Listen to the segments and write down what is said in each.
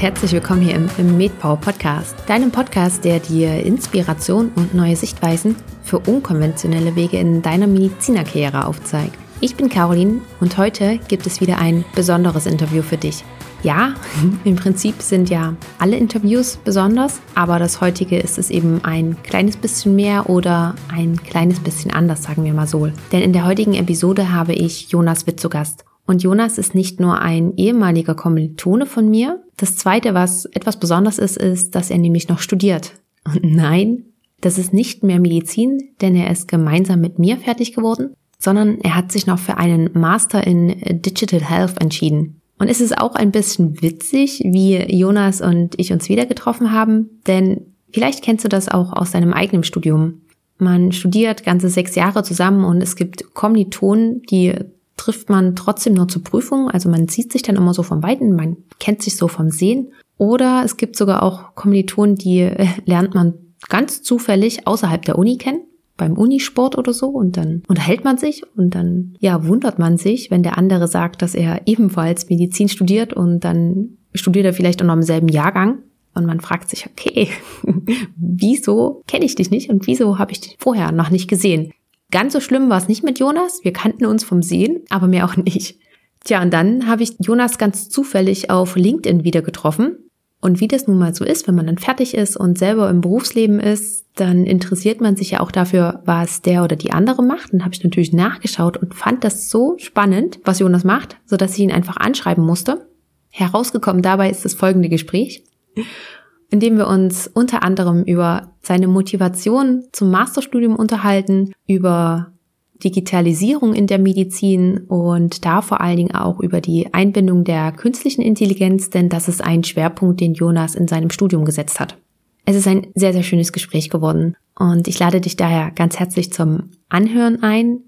herzlich willkommen hier im, im MedPower Podcast, deinem Podcast, der dir Inspiration und neue Sichtweisen für unkonventionelle Wege in deiner Medizinerkarriere aufzeigt. Ich bin Caroline und heute gibt es wieder ein besonderes Interview für dich. Ja, im Prinzip sind ja alle Interviews besonders, aber das heutige ist es eben ein kleines bisschen mehr oder ein kleines bisschen anders, sagen wir mal so. Denn in der heutigen Episode habe ich Jonas Witt zu Gast. Und Jonas ist nicht nur ein ehemaliger Kommilitone von mir. Das zweite, was etwas besonders ist, ist, dass er nämlich noch studiert. Und nein, das ist nicht mehr Medizin, denn er ist gemeinsam mit mir fertig geworden, sondern er hat sich noch für einen Master in Digital Health entschieden. Und es ist auch ein bisschen witzig, wie Jonas und ich uns wieder getroffen haben, denn vielleicht kennst du das auch aus deinem eigenen Studium. Man studiert ganze sechs Jahre zusammen und es gibt Kommilitonen, die trifft man trotzdem nur zur Prüfung. Also man sieht sich dann immer so vom Weiten, man kennt sich so vom Sehen. Oder es gibt sogar auch Kommilitonen, die äh, lernt man ganz zufällig außerhalb der Uni kennen, beim Unisport oder so. Und dann unterhält man sich und dann, ja, wundert man sich, wenn der andere sagt, dass er ebenfalls Medizin studiert und dann studiert er vielleicht auch noch im selben Jahrgang. Und man fragt sich, okay, wieso kenne ich dich nicht und wieso habe ich dich vorher noch nicht gesehen? Ganz so schlimm war es nicht mit Jonas. Wir kannten uns vom Sehen, aber mehr auch nicht. Tja, und dann habe ich Jonas ganz zufällig auf LinkedIn wieder getroffen. Und wie das nun mal so ist, wenn man dann fertig ist und selber im Berufsleben ist, dann interessiert man sich ja auch dafür, was der oder die andere macht. Dann habe ich natürlich nachgeschaut und fand das so spannend, was Jonas macht, sodass ich ihn einfach anschreiben musste. Herausgekommen dabei ist das folgende Gespräch in dem wir uns unter anderem über seine Motivation zum Masterstudium unterhalten, über Digitalisierung in der Medizin und da vor allen Dingen auch über die Einbindung der künstlichen Intelligenz, denn das ist ein Schwerpunkt, den Jonas in seinem Studium gesetzt hat. Es ist ein sehr, sehr schönes Gespräch geworden und ich lade dich daher ganz herzlich zum Anhören ein.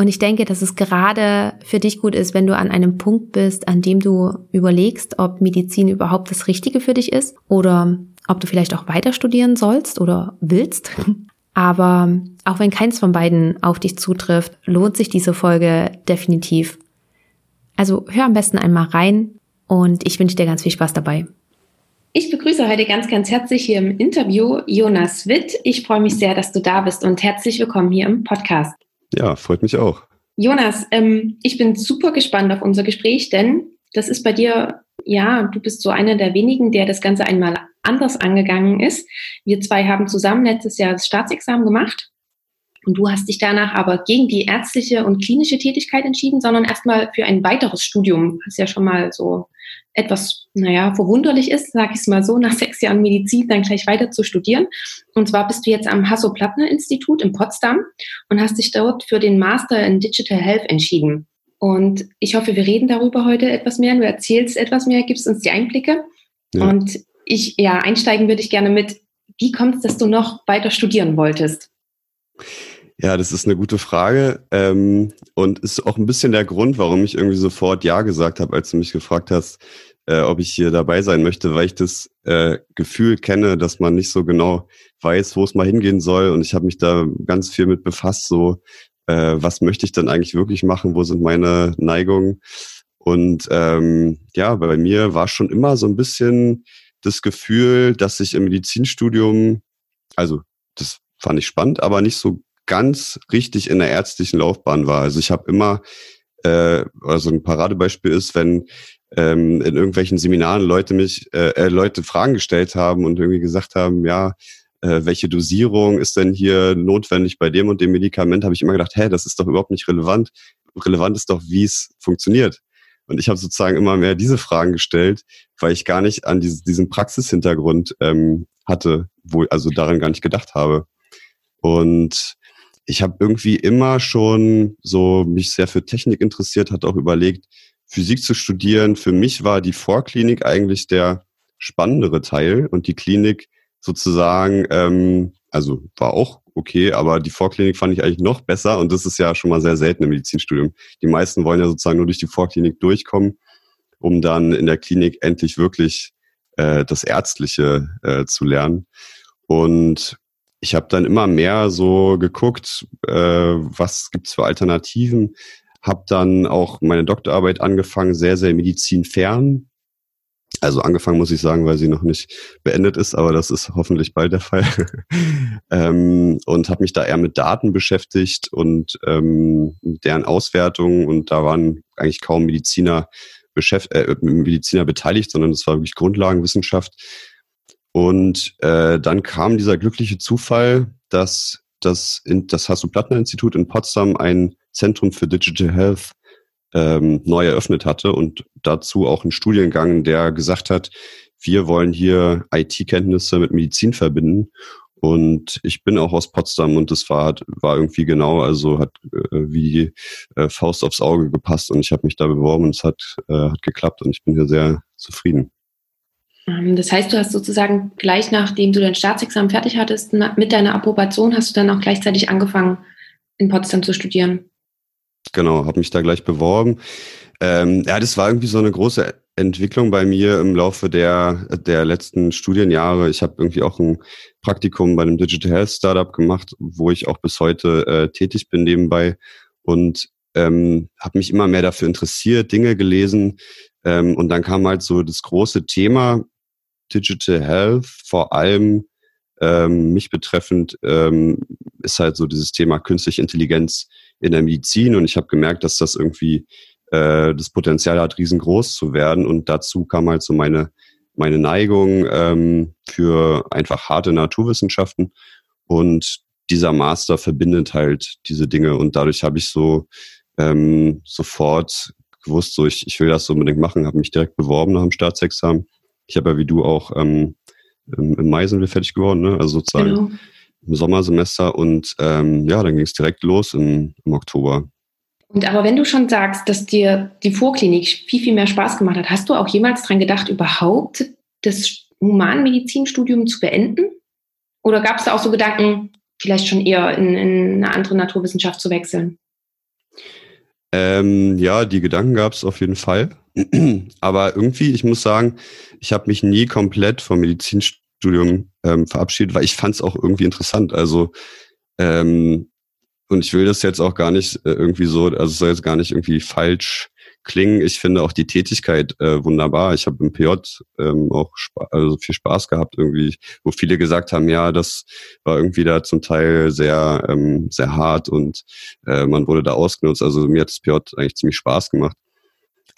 Und ich denke, dass es gerade für dich gut ist, wenn du an einem Punkt bist, an dem du überlegst, ob Medizin überhaupt das Richtige für dich ist oder ob du vielleicht auch weiter studieren sollst oder willst. Aber auch wenn keins von beiden auf dich zutrifft, lohnt sich diese Folge definitiv. Also hör am besten einmal rein und ich wünsche dir ganz viel Spaß dabei. Ich begrüße heute ganz, ganz herzlich hier im Interview Jonas Witt. Ich freue mich sehr, dass du da bist und herzlich willkommen hier im Podcast. Ja, freut mich auch. Jonas, ähm, ich bin super gespannt auf unser Gespräch, denn das ist bei dir, ja, du bist so einer der wenigen, der das Ganze einmal anders angegangen ist. Wir zwei haben zusammen letztes Jahr das Staatsexamen gemacht und du hast dich danach aber gegen die ärztliche und klinische Tätigkeit entschieden, sondern erstmal für ein weiteres Studium, was ja schon mal so etwas, naja, verwunderlich ist, sage ich es mal so, nach sechs Jahren Medizin dann gleich weiter zu studieren. Und zwar bist du jetzt am Hasso-Plattner-Institut in Potsdam und hast dich dort für den Master in Digital Health entschieden. Und ich hoffe, wir reden darüber heute etwas mehr. Du erzählst etwas mehr, gibst uns die Einblicke. Ja. Und ich, ja, einsteigen würde ich gerne mit, wie kommt es, dass du noch weiter studieren wolltest? Ja, das ist eine gute Frage ähm, und ist auch ein bisschen der Grund, warum ich irgendwie sofort Ja gesagt habe, als du mich gefragt hast, äh, ob ich hier dabei sein möchte, weil ich das äh, Gefühl kenne, dass man nicht so genau weiß, wo es mal hingehen soll. Und ich habe mich da ganz viel mit befasst, so äh, was möchte ich dann eigentlich wirklich machen, wo sind meine Neigungen. Und ähm, ja, bei mir war schon immer so ein bisschen das Gefühl, dass ich im Medizinstudium, also das fand ich spannend, aber nicht so ganz richtig in der ärztlichen Laufbahn war. Also ich habe immer, äh, also ein Paradebeispiel ist, wenn ähm, in irgendwelchen Seminaren Leute mich, äh, äh, Leute Fragen gestellt haben und irgendwie gesagt haben, ja, äh, welche Dosierung ist denn hier notwendig bei dem und dem Medikament, habe ich immer gedacht, hä, das ist doch überhaupt nicht relevant. Relevant ist doch, wie es funktioniert. Und ich habe sozusagen immer mehr diese Fragen gestellt, weil ich gar nicht an diese, diesen Praxishintergrund ähm, hatte, wo also daran gar nicht gedacht habe. Und ich habe irgendwie immer schon so mich sehr für Technik interessiert, hat auch überlegt, Physik zu studieren. Für mich war die Vorklinik eigentlich der spannendere Teil und die Klinik sozusagen, ähm, also war auch okay, aber die Vorklinik fand ich eigentlich noch besser und das ist ja schon mal sehr selten im Medizinstudium. Die meisten wollen ja sozusagen nur durch die Vorklinik durchkommen, um dann in der Klinik endlich wirklich äh, das Ärztliche äh, zu lernen. Und ich habe dann immer mehr so geguckt, äh, was gibt's für Alternativen. Habe dann auch meine Doktorarbeit angefangen, sehr, sehr medizinfern. Also angefangen muss ich sagen, weil sie noch nicht beendet ist, aber das ist hoffentlich bald der Fall. ähm, und habe mich da eher mit Daten beschäftigt und ähm, deren Auswertung und da waren eigentlich kaum Mediziner, beschäft äh, Mediziner beteiligt, sondern es war wirklich Grundlagenwissenschaft. Und äh, dann kam dieser glückliche Zufall, dass das, in, das Hasso-Plattner-Institut in Potsdam ein Zentrum für Digital Health ähm, neu eröffnet hatte und dazu auch einen Studiengang, der gesagt hat, wir wollen hier IT-Kenntnisse mit Medizin verbinden. Und ich bin auch aus Potsdam und das war, war irgendwie genau, also hat äh, wie äh, Faust aufs Auge gepasst und ich habe mich da beworben und es hat, äh, hat geklappt und ich bin hier sehr zufrieden. Ähm, das heißt, du hast sozusagen gleich nachdem du dein Staatsexamen fertig hattest, mit deiner Approbation hast du dann auch gleichzeitig angefangen, in Potsdam zu studieren. Genau, habe mich da gleich beworben. Ähm, ja, das war irgendwie so eine große Entwicklung bei mir im Laufe der, der letzten Studienjahre. Ich habe irgendwie auch ein Praktikum bei einem Digital Health Startup gemacht, wo ich auch bis heute äh, tätig bin nebenbei und ähm, habe mich immer mehr dafür interessiert, Dinge gelesen ähm, und dann kam halt so das große Thema Digital Health, vor allem ähm, mich betreffend, ähm, ist halt so dieses Thema künstliche Intelligenz in der Medizin. Und ich habe gemerkt, dass das irgendwie äh, das Potenzial hat, riesengroß zu werden. Und dazu kam halt so meine meine Neigung ähm, für einfach harte Naturwissenschaften. Und dieser Master verbindet halt diese Dinge. Und dadurch habe ich so ähm, sofort gewusst, so ich, ich will das unbedingt machen, habe mich direkt beworben nach dem Staatsexamen. Ich habe ja wie du auch ähm, im Mai sind wir fertig geworden, ne? also sozusagen genau. im Sommersemester und ähm, ja, dann ging es direkt los im, im Oktober. Und aber wenn du schon sagst, dass dir die Vorklinik viel, viel mehr Spaß gemacht hat, hast du auch jemals dran gedacht, überhaupt das Humanmedizinstudium zu beenden? Oder gab es da auch so Gedanken, vielleicht schon eher in, in eine andere Naturwissenschaft zu wechseln? Ähm, ja, die Gedanken gab es auf jeden Fall. Aber irgendwie, ich muss sagen, ich habe mich nie komplett vom Medizinstudium ähm, verabschiedet, weil ich fand es auch irgendwie interessant. Also ähm, und ich will das jetzt auch gar nicht äh, irgendwie so, also es soll jetzt gar nicht irgendwie falsch klingen. Ich finde auch die Tätigkeit äh, wunderbar. Ich habe im PJ ähm, auch also viel Spaß gehabt irgendwie, wo viele gesagt haben, ja, das war irgendwie da zum Teil sehr ähm, sehr hart und äh, man wurde da ausgenutzt. Also mir hat das PJ eigentlich ziemlich Spaß gemacht.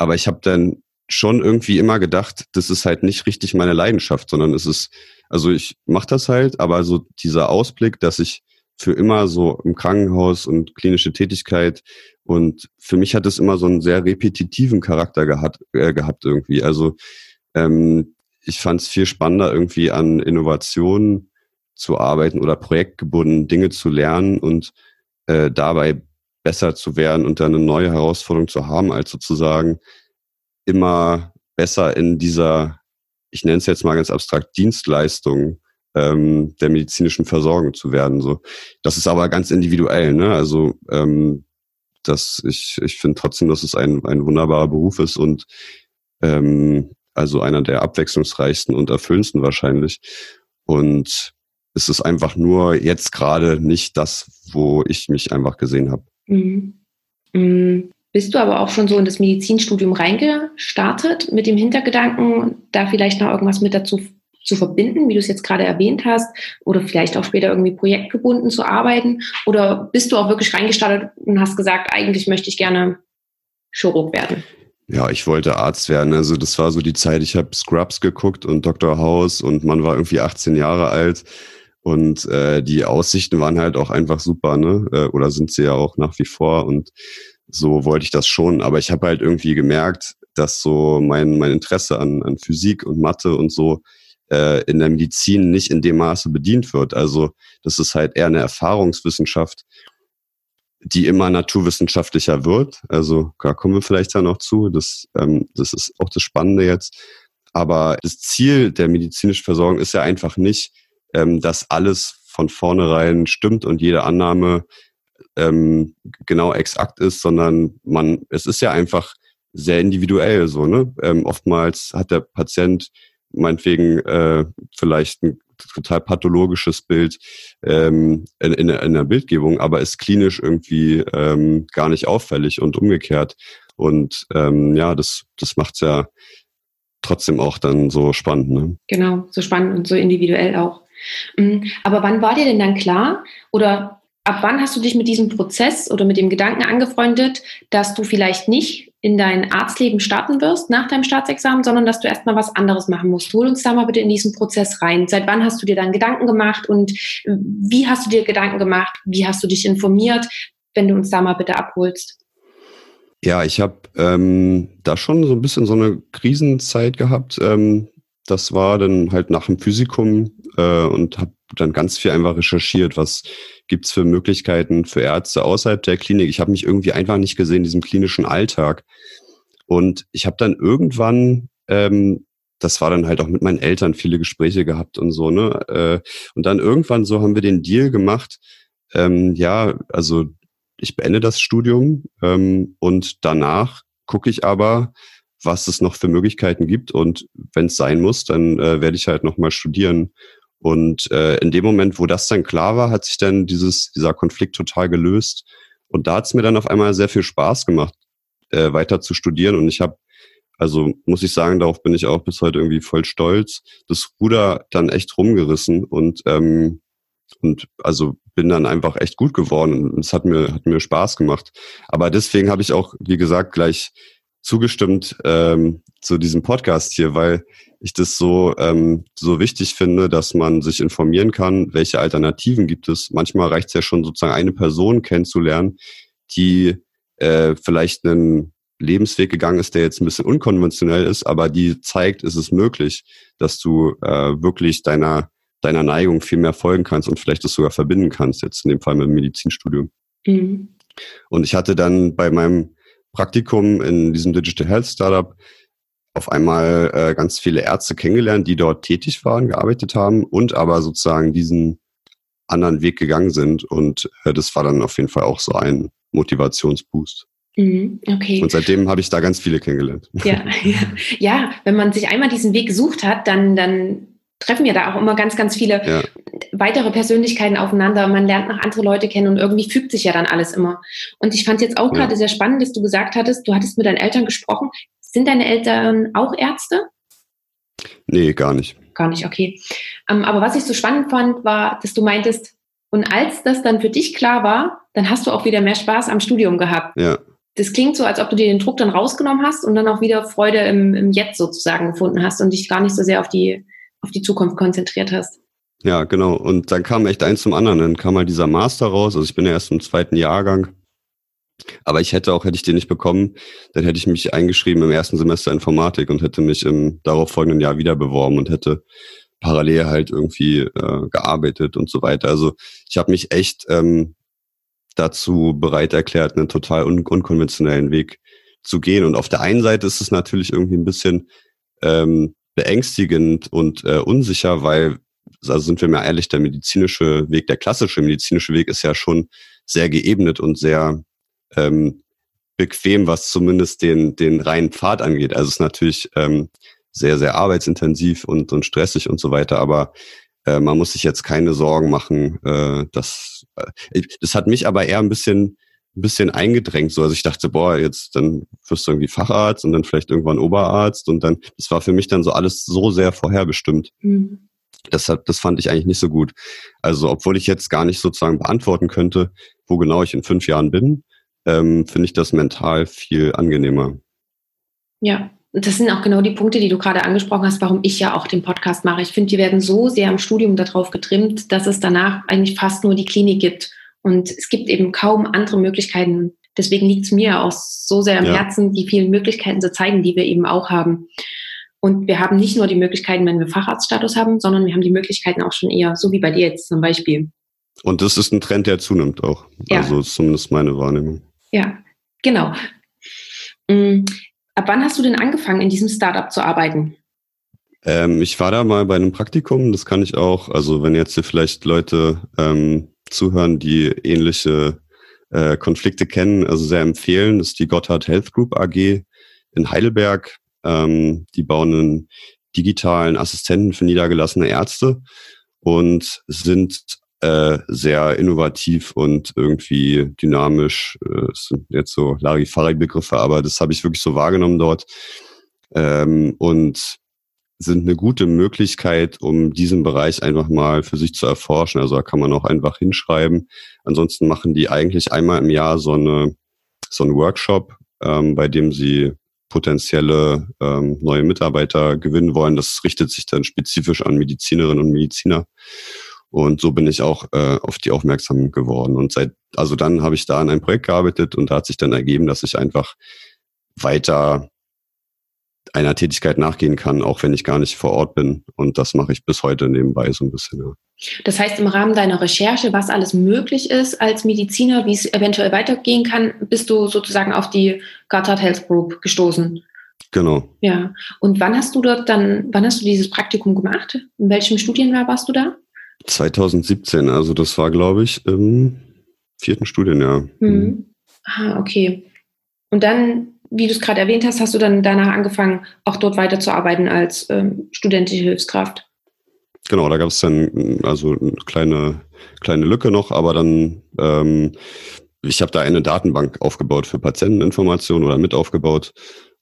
Aber ich habe dann schon irgendwie immer gedacht, das ist halt nicht richtig meine Leidenschaft, sondern es ist, also ich mache das halt, aber so dieser Ausblick, dass ich für immer so im Krankenhaus und klinische Tätigkeit. Und für mich hat es immer so einen sehr repetitiven Charakter gehabt, äh, gehabt irgendwie. Also ähm, ich fand es viel spannender, irgendwie an Innovationen zu arbeiten oder projektgebunden Dinge zu lernen und äh, dabei besser zu werden und dann eine neue Herausforderung zu haben, als sozusagen immer besser in dieser, ich nenne es jetzt mal ganz abstrakt, Dienstleistung ähm, der medizinischen Versorgung zu werden. So, das ist aber ganz individuell. Ne? Also ähm, das, ich, ich finde trotzdem, dass es ein, ein wunderbarer Beruf ist und ähm, also einer der abwechslungsreichsten und erfüllendsten wahrscheinlich. Und es ist einfach nur jetzt gerade nicht das, wo ich mich einfach gesehen habe. Mhm. Mhm. Bist du aber auch schon so in das Medizinstudium reingestartet mit dem Hintergedanken, da vielleicht noch irgendwas mit dazu zu verbinden, wie du es jetzt gerade erwähnt hast, oder vielleicht auch später irgendwie projektgebunden zu arbeiten? Oder bist du auch wirklich reingestartet und hast gesagt, eigentlich möchte ich gerne Chirurg werden? Ja, ich wollte Arzt werden. Also das war so die Zeit, ich habe Scrubs geguckt und Dr. House und man war irgendwie 18 Jahre alt. Und äh, die Aussichten waren halt auch einfach super, ne? Äh, oder sind sie ja auch nach wie vor. Und so wollte ich das schon. Aber ich habe halt irgendwie gemerkt, dass so mein, mein Interesse an, an Physik und Mathe und so äh, in der Medizin nicht in dem Maße bedient wird. Also das ist halt eher eine Erfahrungswissenschaft, die immer naturwissenschaftlicher wird. Also da kommen wir vielleicht ja noch zu. Das, ähm, das ist auch das Spannende jetzt. Aber das Ziel der medizinischen Versorgung ist ja einfach nicht, ähm, dass alles von vornherein stimmt und jede Annahme ähm, genau exakt ist, sondern man, es ist ja einfach sehr individuell so, ne? Ähm, oftmals hat der Patient meinetwegen äh, vielleicht ein total pathologisches Bild ähm, in, in, in der Bildgebung, aber ist klinisch irgendwie ähm, gar nicht auffällig und umgekehrt. Und ähm, ja, das, das macht's ja trotzdem auch dann so spannend. Ne? Genau, so spannend und so individuell auch. Mm, aber wann war dir denn dann klar oder ab wann hast du dich mit diesem Prozess oder mit dem Gedanken angefreundet, dass du vielleicht nicht in dein Arztleben starten wirst nach deinem Staatsexamen, sondern dass du erstmal was anderes machen musst? Hol uns da mal bitte in diesen Prozess rein. Seit wann hast du dir dann Gedanken gemacht und wie hast du dir Gedanken gemacht? Wie hast du dich informiert? Wenn du uns da mal bitte abholst. Ja, ich habe ähm, da schon so ein bisschen so eine Krisenzeit gehabt. Ähm, das war dann halt nach dem Physikum äh, und habe dann ganz viel einfach recherchiert, was gibt's für Möglichkeiten für Ärzte außerhalb der Klinik. Ich habe mich irgendwie einfach nicht gesehen in diesem klinischen Alltag. Und ich habe dann irgendwann, ähm, das war dann halt auch mit meinen Eltern viele Gespräche gehabt und so, ne? Äh, und dann irgendwann so haben wir den Deal gemacht, ähm, ja, also ich beende das Studium ähm, und danach gucke ich aber, was es noch für Möglichkeiten gibt und wenn es sein muss, dann äh, werde ich halt nochmal studieren. Und äh, in dem Moment, wo das dann klar war, hat sich dann dieses, dieser Konflikt total gelöst. Und da hat es mir dann auf einmal sehr viel Spaß gemacht, äh, weiter zu studieren. Und ich habe, also muss ich sagen, darauf bin ich auch bis heute irgendwie voll stolz, das Ruder dann echt rumgerissen und ähm, und also bin dann einfach echt gut geworden und es hat mir hat mir Spaß gemacht. Aber deswegen habe ich auch, wie gesagt, gleich zugestimmt ähm, zu diesem Podcast hier, weil ich das so ähm, so wichtig finde, dass man sich informieren kann, welche Alternativen gibt es. Manchmal reicht es ja schon sozusagen eine Person kennenzulernen, die äh, vielleicht einen Lebensweg gegangen ist, der jetzt ein bisschen unkonventionell ist, aber die zeigt, ist es möglich, dass du äh, wirklich deiner deiner Neigung viel mehr folgen kannst und vielleicht das sogar verbinden kannst, jetzt in dem Fall mit dem Medizinstudium. Mhm. Und ich hatte dann bei meinem Praktikum in diesem Digital Health Startup auf einmal äh, ganz viele Ärzte kennengelernt, die dort tätig waren, gearbeitet haben und aber sozusagen diesen anderen Weg gegangen sind. Und äh, das war dann auf jeden Fall auch so ein Motivationsboost. Mhm, okay. Und seitdem habe ich da ganz viele kennengelernt. Ja, ja, ja, wenn man sich einmal diesen Weg gesucht hat, dann, dann treffen ja da auch immer ganz, ganz viele ja. weitere Persönlichkeiten aufeinander. Man lernt noch andere Leute kennen und irgendwie fügt sich ja dann alles immer. Und ich fand jetzt auch ja. gerade sehr spannend, dass du gesagt hattest, du hattest mit deinen Eltern gesprochen. Sind deine Eltern auch Ärzte? Nee, gar nicht. Gar nicht, okay. Ähm, aber was ich so spannend fand, war, dass du meintest, und als das dann für dich klar war, dann hast du auch wieder mehr Spaß am Studium gehabt. Ja. Das klingt so, als ob du dir den Druck dann rausgenommen hast und dann auch wieder Freude im, im Jetzt sozusagen gefunden hast und dich gar nicht so sehr auf die auf die Zukunft konzentriert hast. Ja, genau. Und dann kam echt eins zum anderen. Dann kam halt dieser Master raus. Also ich bin ja erst im zweiten Jahrgang. Aber ich hätte auch, hätte ich den nicht bekommen, dann hätte ich mich eingeschrieben im ersten Semester Informatik und hätte mich im darauffolgenden Jahr wieder beworben und hätte parallel halt irgendwie äh, gearbeitet und so weiter. Also ich habe mich echt ähm, dazu bereit erklärt, einen total un unkonventionellen Weg zu gehen. Und auf der einen Seite ist es natürlich irgendwie ein bisschen ähm, beängstigend und äh, unsicher, weil, also sind wir mal ehrlich, der medizinische Weg, der klassische medizinische Weg ist ja schon sehr geebnet und sehr ähm, bequem, was zumindest den, den reinen Pfad angeht. Also es ist natürlich ähm, sehr, sehr arbeitsintensiv und, und stressig und so weiter, aber äh, man muss sich jetzt keine Sorgen machen. Äh, dass, äh, das hat mich aber eher ein bisschen ein bisschen eingedrängt. So, also ich dachte, boah, jetzt dann wirst du irgendwie Facharzt und dann vielleicht irgendwann Oberarzt und dann, das war für mich dann so alles so sehr vorherbestimmt. Mhm. Das, hat, das fand ich eigentlich nicht so gut. Also, obwohl ich jetzt gar nicht sozusagen beantworten könnte, wo genau ich in fünf Jahren bin, ähm, finde ich das mental viel angenehmer. Ja, das sind auch genau die Punkte, die du gerade angesprochen hast, warum ich ja auch den Podcast mache. Ich finde, die werden so sehr im Studium darauf getrimmt, dass es danach eigentlich fast nur die Klinik gibt und es gibt eben kaum andere Möglichkeiten. Deswegen liegt es mir auch so sehr am ja. Herzen, die vielen Möglichkeiten zu zeigen, die wir eben auch haben. Und wir haben nicht nur die Möglichkeiten, wenn wir Facharztstatus haben, sondern wir haben die Möglichkeiten auch schon eher, so wie bei dir jetzt zum Beispiel. Und das ist ein Trend, der zunimmt auch. Ja. Also zumindest meine Wahrnehmung. Ja, genau. Mm, ab wann hast du denn angefangen, in diesem Startup zu arbeiten? Ähm, ich war da mal bei einem Praktikum, das kann ich auch, also wenn jetzt hier vielleicht Leute ähm, zuhören, die ähnliche äh, Konflikte kennen, also sehr empfehlen. Das ist die Gotthard Health Group AG in Heidelberg. Ähm, die bauen einen digitalen Assistenten für niedergelassene Ärzte und sind äh, sehr innovativ und irgendwie dynamisch. Äh, das sind jetzt so Larifari-Begriffe, aber das habe ich wirklich so wahrgenommen dort. ähm, und sind eine gute Möglichkeit, um diesen Bereich einfach mal für sich zu erforschen. Also da kann man auch einfach hinschreiben. Ansonsten machen die eigentlich einmal im Jahr so eine so einen Workshop, ähm, bei dem sie potenzielle ähm, neue Mitarbeiter gewinnen wollen. Das richtet sich dann spezifisch an Medizinerinnen und Mediziner. Und so bin ich auch äh, auf die aufmerksam geworden. Und seit, also dann habe ich da an einem Projekt gearbeitet und da hat sich dann ergeben, dass ich einfach weiter einer Tätigkeit nachgehen kann, auch wenn ich gar nicht vor Ort bin. Und das mache ich bis heute nebenbei so ein bisschen. Ja. Das heißt, im Rahmen deiner Recherche, was alles möglich ist als Mediziner, wie es eventuell weitergehen kann, bist du sozusagen auf die Gotthard Health Group gestoßen. Genau. Ja. Und wann hast du dort dann, wann hast du dieses Praktikum gemacht? In welchem Studienjahr warst du da? 2017, also das war, glaube ich, im vierten Studienjahr. Mhm. Ah, okay. Und dann, wie du es gerade erwähnt hast, hast du dann danach angefangen, auch dort weiterzuarbeiten als ähm, studentische Hilfskraft. Genau, da gab es dann also eine kleine, kleine Lücke noch, aber dann, ähm, ich habe da eine Datenbank aufgebaut für Patienteninformationen oder mit aufgebaut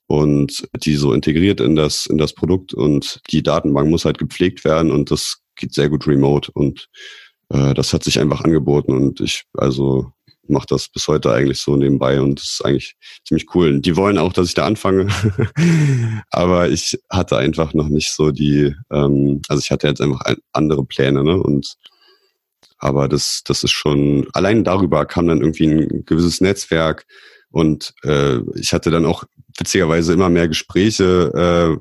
und die so integriert in das, in das Produkt und die Datenbank muss halt gepflegt werden und das geht sehr gut remote und äh, das hat sich einfach angeboten und ich also mache das bis heute eigentlich so nebenbei und das ist eigentlich ziemlich cool. Die wollen auch, dass ich da anfange, aber ich hatte einfach noch nicht so die, ähm, also ich hatte jetzt einfach andere Pläne ne? und aber das, das ist schon, allein darüber kam dann irgendwie ein gewisses Netzwerk, und äh, ich hatte dann auch witzigerweise immer mehr Gespräche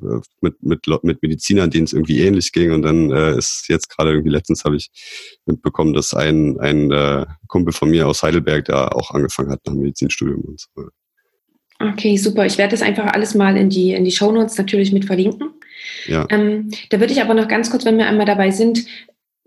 äh, mit, mit, mit Medizinern, denen es irgendwie ähnlich ging. Und dann äh, ist jetzt gerade irgendwie letztens habe ich mitbekommen, dass ein, ein äh, Kumpel von mir aus Heidelberg da auch angefangen hat nach dem Medizinstudium und so. Okay, super. Ich werde das einfach alles mal in die, in die Shownotes natürlich mit verlinken. Ja. Ähm, da würde ich aber noch ganz kurz, wenn wir einmal dabei sind,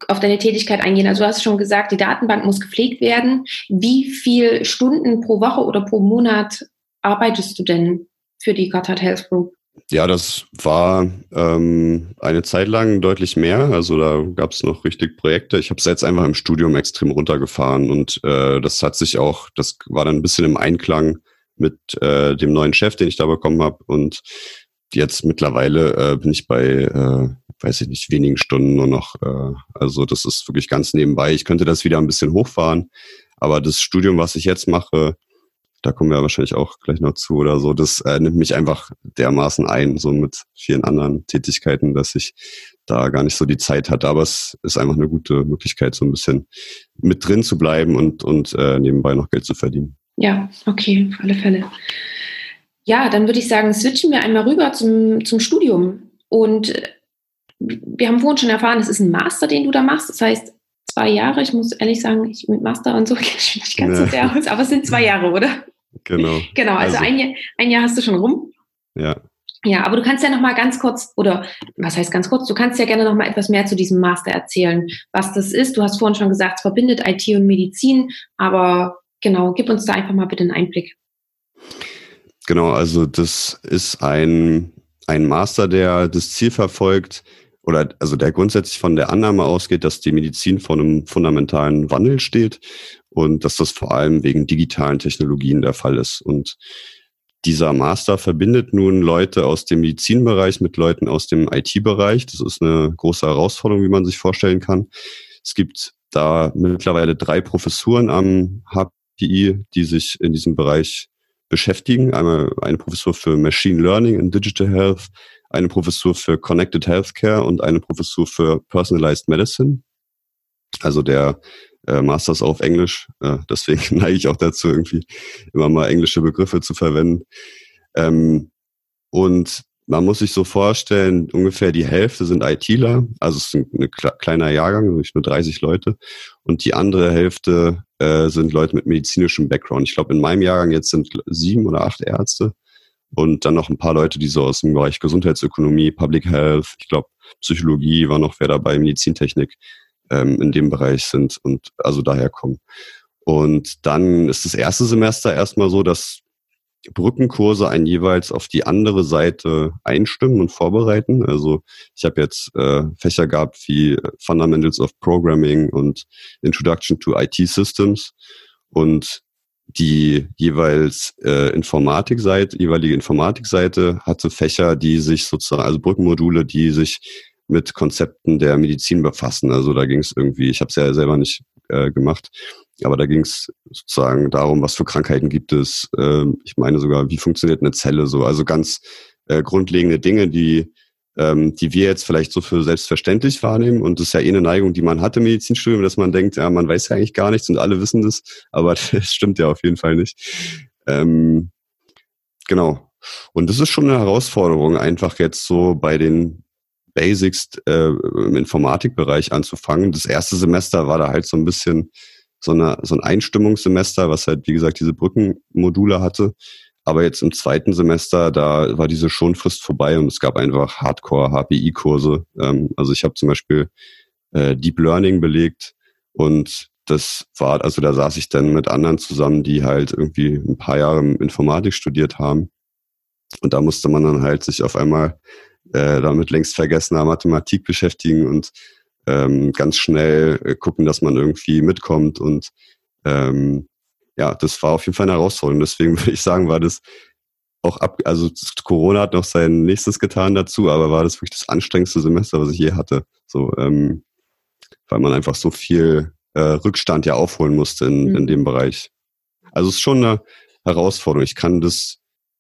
auf deine Tätigkeit eingehen. Also du hast schon gesagt, die Datenbank muss gepflegt werden. Wie viel Stunden pro Woche oder pro Monat arbeitest du denn für die Gotthard Health Group? Ja, das war ähm, eine Zeit lang deutlich mehr. Also da gab es noch richtig Projekte. Ich habe es jetzt einfach im Studium extrem runtergefahren und äh, das hat sich auch, das war dann ein bisschen im Einklang mit äh, dem neuen Chef, den ich da bekommen habe. Und jetzt mittlerweile äh, bin ich bei äh, weiß ich nicht, wenigen Stunden nur noch. Äh, also das ist wirklich ganz nebenbei. Ich könnte das wieder ein bisschen hochfahren, aber das Studium, was ich jetzt mache, da kommen wir wahrscheinlich auch gleich noch zu oder so, das äh, nimmt mich einfach dermaßen ein, so mit vielen anderen Tätigkeiten, dass ich da gar nicht so die Zeit hatte. Aber es ist einfach eine gute Möglichkeit, so ein bisschen mit drin zu bleiben und, und äh, nebenbei noch Geld zu verdienen. Ja, okay, auf alle Fälle. Ja, dann würde ich sagen, switchen wir einmal rüber zum, zum Studium. Und wir haben vorhin schon erfahren, es ist ein Master, den du da machst. Das heißt, zwei Jahre. Ich muss ehrlich sagen, ich mit Master und so kenne ich mich nicht ganz ja. so sehr aus, aber es sind zwei Jahre, oder? Genau. Genau, also, also ein, Jahr, ein Jahr hast du schon rum. Ja. Ja, aber du kannst ja noch mal ganz kurz, oder was heißt ganz kurz, du kannst ja gerne noch mal etwas mehr zu diesem Master erzählen, was das ist. Du hast vorhin schon gesagt, es verbindet IT und Medizin, aber genau, gib uns da einfach mal bitte einen Einblick. Genau, also das ist ein, ein Master, der das Ziel verfolgt, oder also der grundsätzlich von der Annahme ausgeht, dass die Medizin vor einem fundamentalen Wandel steht und dass das vor allem wegen digitalen Technologien der Fall ist. Und dieser Master verbindet nun Leute aus dem Medizinbereich mit Leuten aus dem IT-Bereich. Das ist eine große Herausforderung, wie man sich vorstellen kann. Es gibt da mittlerweile drei Professuren am HPI, die sich in diesem Bereich beschäftigen. Einmal eine Professur für Machine Learning in Digital Health, eine Professur für Connected Healthcare und eine Professur für Personalized Medicine. Also der äh, Masters auf Englisch. Äh, deswegen neige ich auch dazu, irgendwie immer mal englische Begriffe zu verwenden. Ähm, und man muss sich so vorstellen, ungefähr die Hälfte sind ITler, also es ist ein, ein kleiner Jahrgang, nicht nur 30 Leute. Und die andere Hälfte äh, sind Leute mit medizinischem Background. Ich glaube, in meinem Jahrgang jetzt sind sieben oder acht Ärzte und dann noch ein paar Leute, die so aus dem Bereich Gesundheitsökonomie, Public Health, ich glaube Psychologie war noch wer dabei, Medizintechnik ähm, in dem Bereich sind und also daher kommen. Und dann ist das erste Semester erstmal so, dass Brückenkurse einen jeweils auf die andere Seite einstimmen und vorbereiten. Also ich habe jetzt äh, Fächer gehabt wie Fundamentals of Programming und Introduction to IT Systems. Und die jeweils äh, Informatikseite, jeweilige Informatikseite hatte Fächer, die sich sozusagen, also Brückenmodule, die sich mit Konzepten der Medizin befassen. Also da ging es irgendwie, ich habe es ja selber nicht äh, gemacht, aber da ging es sozusagen darum, was für Krankheiten gibt es. Äh, ich meine sogar, wie funktioniert eine Zelle so. Also ganz äh, grundlegende Dinge, die ähm, die wir jetzt vielleicht so für selbstverständlich wahrnehmen. Und das ist ja eh eine Neigung, die man hat im Medizinstudium, dass man denkt, ja, man weiß ja eigentlich gar nichts und alle wissen das, aber das stimmt ja auf jeden Fall nicht. Ähm, genau. Und das ist schon eine Herausforderung, einfach jetzt so bei den Basics äh, im Informatikbereich anzufangen. Das erste Semester war da halt so ein bisschen so, eine, so ein Einstimmungssemester, was halt, wie gesagt, diese Brückenmodule hatte. Aber jetzt im zweiten Semester, da war diese Schonfrist vorbei und es gab einfach Hardcore-HPI-Kurse. Ähm, also ich habe zum Beispiel äh, Deep Learning belegt und das war, also da saß ich dann mit anderen zusammen, die halt irgendwie ein paar Jahre Informatik studiert haben. Und da musste man dann halt sich auf einmal äh, damit längst vergessener Mathematik beschäftigen und ähm, ganz schnell äh, gucken, dass man irgendwie mitkommt. Und ähm, ja, das war auf jeden Fall eine Herausforderung. Deswegen würde ich sagen, war das auch ab, also Corona hat noch sein nächstes getan dazu, aber war das wirklich das anstrengendste Semester, was ich je hatte. So, ähm, weil man einfach so viel äh, Rückstand ja aufholen musste in, mhm. in dem Bereich. Also es ist schon eine Herausforderung. Ich kann das,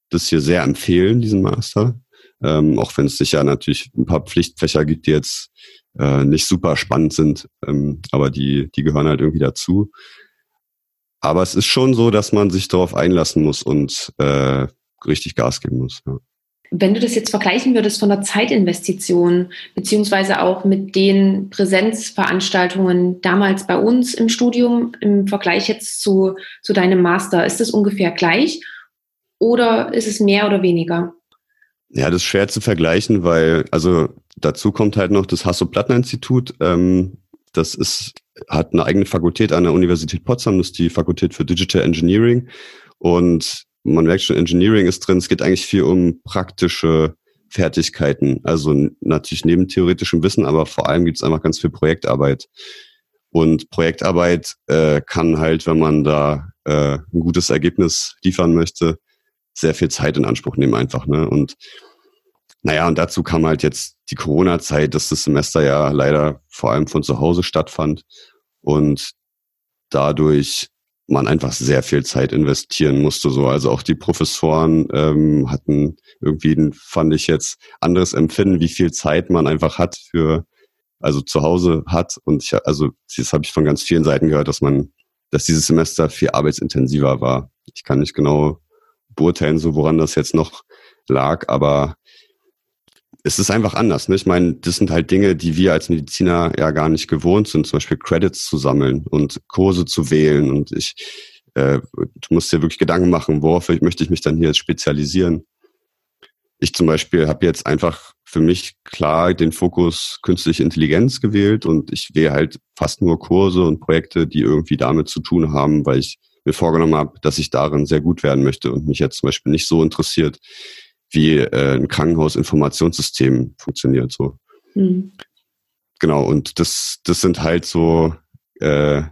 das hier sehr empfehlen, diesen Master. Ähm, auch wenn es sicher natürlich ein paar Pflichtfächer gibt, die jetzt äh, nicht super spannend sind, ähm, aber die, die gehören halt irgendwie dazu. Aber es ist schon so, dass man sich darauf einlassen muss und äh, richtig Gas geben muss. Ja. Wenn du das jetzt vergleichen würdest von der Zeitinvestition, beziehungsweise auch mit den Präsenzveranstaltungen damals bei uns im Studium im Vergleich jetzt zu, zu deinem Master, ist das ungefähr gleich oder ist es mehr oder weniger? Ja, das ist schwer zu vergleichen, weil, also dazu kommt halt noch das Hasso-Plattner-Institut. Ähm, das ist, hat eine eigene Fakultät an der Universität Potsdam, das ist die Fakultät für Digital Engineering. Und man merkt schon, Engineering ist drin. Es geht eigentlich viel um praktische Fertigkeiten. Also natürlich neben theoretischem Wissen, aber vor allem gibt es einfach ganz viel Projektarbeit. Und Projektarbeit äh, kann halt, wenn man da äh, ein gutes Ergebnis liefern möchte, sehr viel Zeit in Anspruch nehmen einfach. Ne? Und naja, und dazu kam halt jetzt die Corona-Zeit, dass das Semester ja leider vor allem von zu Hause stattfand und dadurch man einfach sehr viel Zeit investieren musste. So, also auch die Professoren ähm, hatten irgendwie, fand ich jetzt anderes Empfinden, wie viel Zeit man einfach hat für, also zu Hause hat. Und ich, also das habe ich von ganz vielen Seiten gehört, dass man, dass dieses Semester viel arbeitsintensiver war. Ich kann nicht genau beurteilen, so woran das jetzt noch lag, aber es ist einfach anders. Ne? Ich meine, das sind halt Dinge, die wir als Mediziner ja gar nicht gewohnt sind, zum Beispiel Credits zu sammeln und Kurse zu wählen. Und ich, äh, du musst dir wirklich Gedanken machen, worauf möchte ich mich dann hier jetzt spezialisieren. Ich zum Beispiel habe jetzt einfach für mich klar den Fokus künstliche Intelligenz gewählt und ich wähle halt fast nur Kurse und Projekte, die irgendwie damit zu tun haben, weil ich mir vorgenommen habe, dass ich darin sehr gut werden möchte und mich jetzt zum Beispiel nicht so interessiert, wie äh, ein Krankenhausinformationssystem funktioniert. So. Mhm. Genau, und das, das sind halt so, äh,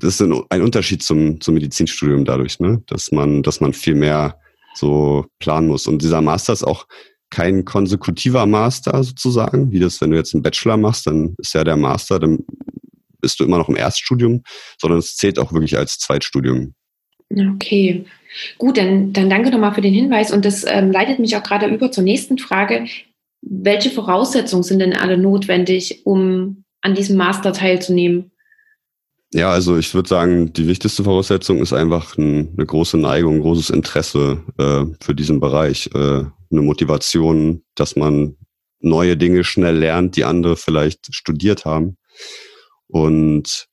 das ist ein Unterschied zum, zum Medizinstudium dadurch, ne? dass man, dass man viel mehr so planen muss. Und dieser Master ist auch kein konsekutiver Master sozusagen, wie das, wenn du jetzt einen Bachelor machst, dann ist ja der Master, dann bist du immer noch im Erststudium, sondern es zählt auch wirklich als Zweitstudium. Okay, gut, dann, dann danke nochmal für den Hinweis und das ähm, leitet mich auch gerade über zur nächsten Frage. Welche Voraussetzungen sind denn alle notwendig, um an diesem Master teilzunehmen? Ja, also ich würde sagen, die wichtigste Voraussetzung ist einfach ein, eine große Neigung, ein großes Interesse äh, für diesen Bereich, äh, eine Motivation, dass man neue Dinge schnell lernt, die andere vielleicht studiert haben. Und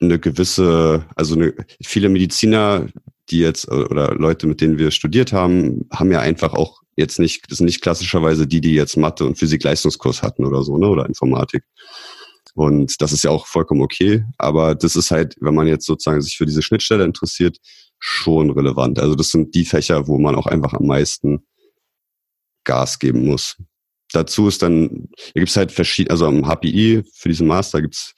eine gewisse, also eine, viele Mediziner, die jetzt oder Leute, mit denen wir studiert haben, haben ja einfach auch jetzt nicht, das sind nicht klassischerweise die, die jetzt Mathe und Physik Leistungskurs hatten oder so, ne, oder Informatik. Und das ist ja auch vollkommen okay. Aber das ist halt, wenn man jetzt sozusagen sich für diese Schnittstelle interessiert, schon relevant. Also das sind die Fächer, wo man auch einfach am meisten Gas geben muss. Dazu ist dann, hier gibt es halt verschiedene, also am HPI für diesen Master gibt es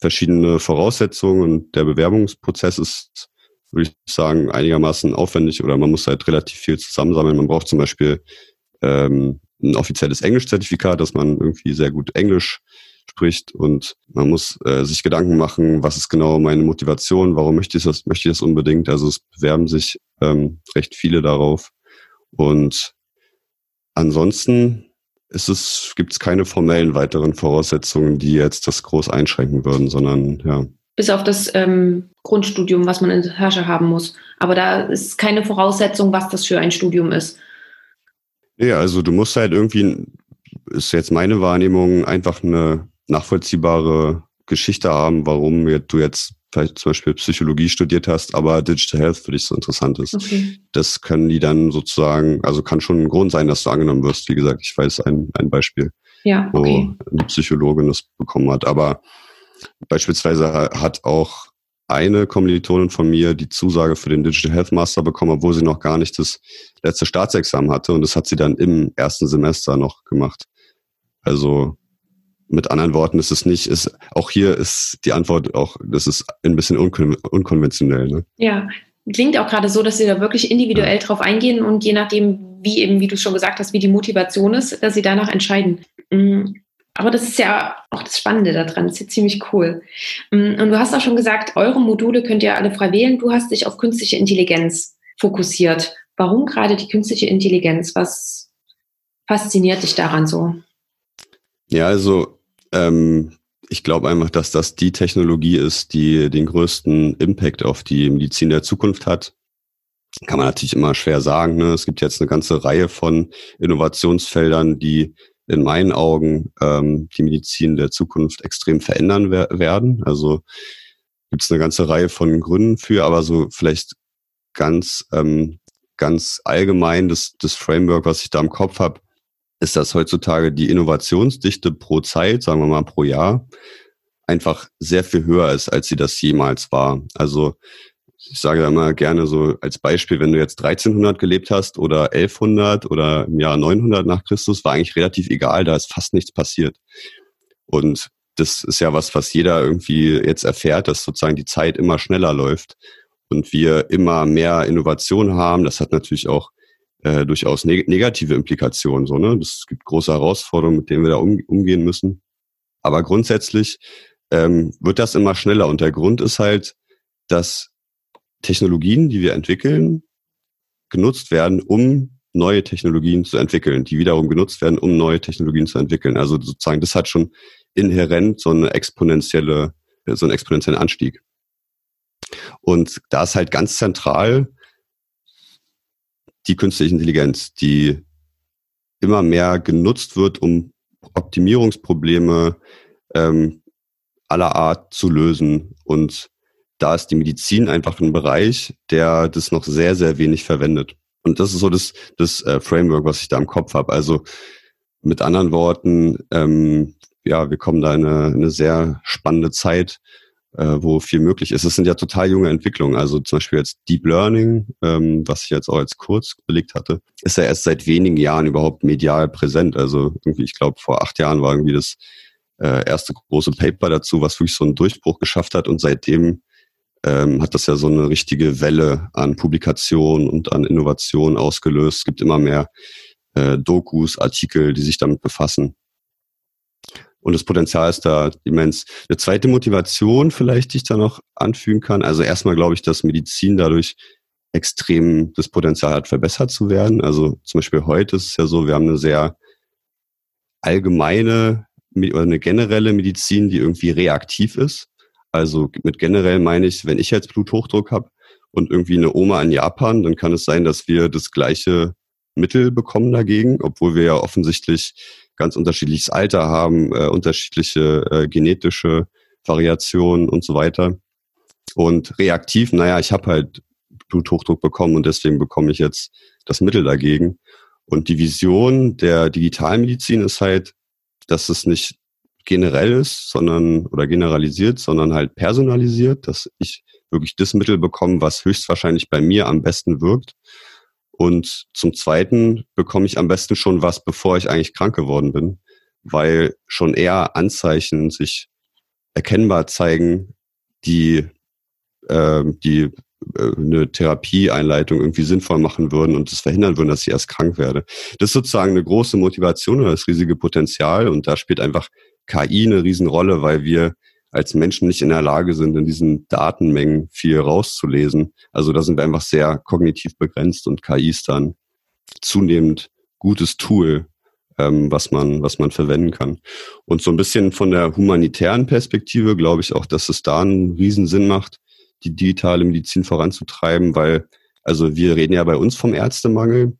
verschiedene Voraussetzungen und der Bewerbungsprozess ist würde ich sagen, einigermaßen aufwendig oder man muss halt relativ viel zusammensammeln. Man braucht zum Beispiel ähm, ein offizielles Englischzertifikat, dass man irgendwie sehr gut Englisch spricht und man muss äh, sich Gedanken machen, was ist genau meine Motivation, warum möchte ich das, möchte ich das unbedingt. Also es bewerben sich ähm, recht viele darauf. Und ansonsten ist es, gibt es keine formellen weiteren Voraussetzungen, die jetzt das groß einschränken würden, sondern ja. Bis auf das ähm, Grundstudium, was man in der Tasche haben muss. Aber da ist keine Voraussetzung, was das für ein Studium ist. Ja, also du musst halt irgendwie, ist jetzt meine Wahrnehmung, einfach eine nachvollziehbare Geschichte haben, warum du jetzt vielleicht zum Beispiel Psychologie studiert hast, aber Digital Health für dich so interessant ist. Okay. Das können die dann sozusagen, also kann schon ein Grund sein, dass du angenommen wirst. Wie gesagt, ich weiß ein, ein Beispiel, ja, okay. wo eine Psychologin das bekommen hat. Aber beispielsweise hat auch eine Kommilitonin von mir die Zusage für den Digital Health Master bekommen, obwohl sie noch gar nicht das letzte Staatsexamen hatte. Und das hat sie dann im ersten Semester noch gemacht. Also mit anderen Worten ist es nicht, ist, auch hier ist die Antwort auch, das ist ein bisschen unkon unkonventionell. Ne? Ja, klingt auch gerade so, dass Sie da wirklich individuell ja. drauf eingehen und je nachdem, wie eben, wie du schon gesagt hast, wie die Motivation ist, dass Sie danach entscheiden. Mhm. Aber das ist ja auch das Spannende daran. Das ist ja ziemlich cool. Mm, und du hast auch schon gesagt, eure Module könnt ihr alle frei wählen. Du hast dich auf künstliche Intelligenz fokussiert. Warum gerade die künstliche Intelligenz? Was fasziniert dich daran so? Ja, also ähm, ich glaube einfach, dass das die Technologie ist, die den größten Impact auf die Medizin der Zukunft hat. Kann man natürlich immer schwer sagen. Ne? Es gibt jetzt eine ganze Reihe von Innovationsfeldern, die in meinen Augen ähm, die Medizin der Zukunft extrem verändern wer werden. Also gibt es eine ganze Reihe von Gründen für, aber so vielleicht ganz ähm, ganz allgemein das, das Framework, was ich da im Kopf habe, ist, dass heutzutage die Innovationsdichte pro Zeit, sagen wir mal pro Jahr, einfach sehr viel höher ist, als sie das jemals war. Also ich sage da mal gerne so als Beispiel, wenn du jetzt 1300 gelebt hast oder 1100 oder im Jahr 900 nach Christus, war eigentlich relativ egal, da ist fast nichts passiert. Und das ist ja was, was jeder irgendwie jetzt erfährt, dass sozusagen die Zeit immer schneller läuft und wir immer mehr Innovation haben. Das hat natürlich auch äh, durchaus neg negative Implikationen. So, ne? Es gibt große Herausforderungen, mit denen wir da um, umgehen müssen. Aber grundsätzlich ähm, wird das immer schneller. Und der Grund ist halt, dass Technologien, die wir entwickeln, genutzt werden, um neue Technologien zu entwickeln, die wiederum genutzt werden, um neue Technologien zu entwickeln. Also sozusagen, das hat schon inhärent so eine exponentielle, so einen exponentiellen Anstieg. Und da ist halt ganz zentral die künstliche Intelligenz, die immer mehr genutzt wird, um Optimierungsprobleme ähm, aller Art zu lösen und da ist die Medizin einfach ein Bereich, der das noch sehr, sehr wenig verwendet. Und das ist so das, das äh, Framework, was ich da im Kopf habe. Also mit anderen Worten, ähm, ja, wir kommen da in eine, eine sehr spannende Zeit, wo viel möglich ist. Es sind ja total junge Entwicklungen. Also zum Beispiel jetzt Deep Learning, ähm, was ich jetzt auch als kurz belegt hatte, ist ja erst seit wenigen Jahren überhaupt medial präsent. Also irgendwie, ich glaube, vor acht Jahren war irgendwie das äh, erste große Paper dazu, was wirklich so einen Durchbruch geschafft hat. Und seitdem ähm, hat das ja so eine richtige Welle an Publikation und an Innovation ausgelöst. Es gibt immer mehr äh, Dokus, Artikel, die sich damit befassen. Und das Potenzial ist da immens. Eine zweite Motivation vielleicht, die ich da noch anfügen kann. Also erstmal glaube ich, dass Medizin dadurch extrem das Potenzial hat, verbessert zu werden. Also zum Beispiel heute ist es ja so, wir haben eine sehr allgemeine oder eine generelle Medizin, die irgendwie reaktiv ist. Also mit generell meine ich, wenn ich jetzt Bluthochdruck habe und irgendwie eine Oma in Japan, dann kann es sein, dass wir das gleiche Mittel bekommen dagegen, obwohl wir ja offensichtlich ganz unterschiedliches Alter haben, äh, unterschiedliche äh, genetische Variationen und so weiter. Und reaktiv, naja, ich habe halt Bluthochdruck bekommen und deswegen bekomme ich jetzt das Mittel dagegen. Und die Vision der Digitalmedizin ist halt, dass es nicht generell ist, sondern oder generalisiert, sondern halt personalisiert, dass ich wirklich das Mittel bekomme, was höchstwahrscheinlich bei mir am besten wirkt. Und zum Zweiten bekomme ich am besten schon was, bevor ich eigentlich krank geworden bin, weil schon eher Anzeichen sich erkennbar zeigen, die äh, die äh, eine Therapieeinleitung irgendwie sinnvoll machen würden und das verhindern würden, dass ich erst krank werde. Das ist sozusagen eine große Motivation oder das riesige Potenzial und da spielt einfach KI eine Riesenrolle, weil wir als Menschen nicht in der Lage sind, in diesen Datenmengen viel rauszulesen. Also da sind wir einfach sehr kognitiv begrenzt und KI ist dann zunehmend gutes Tool, ähm, was man, was man verwenden kann. Und so ein bisschen von der humanitären Perspektive glaube ich auch, dass es da einen Riesensinn macht, die digitale Medizin voranzutreiben, weil, also wir reden ja bei uns vom Ärztemangel,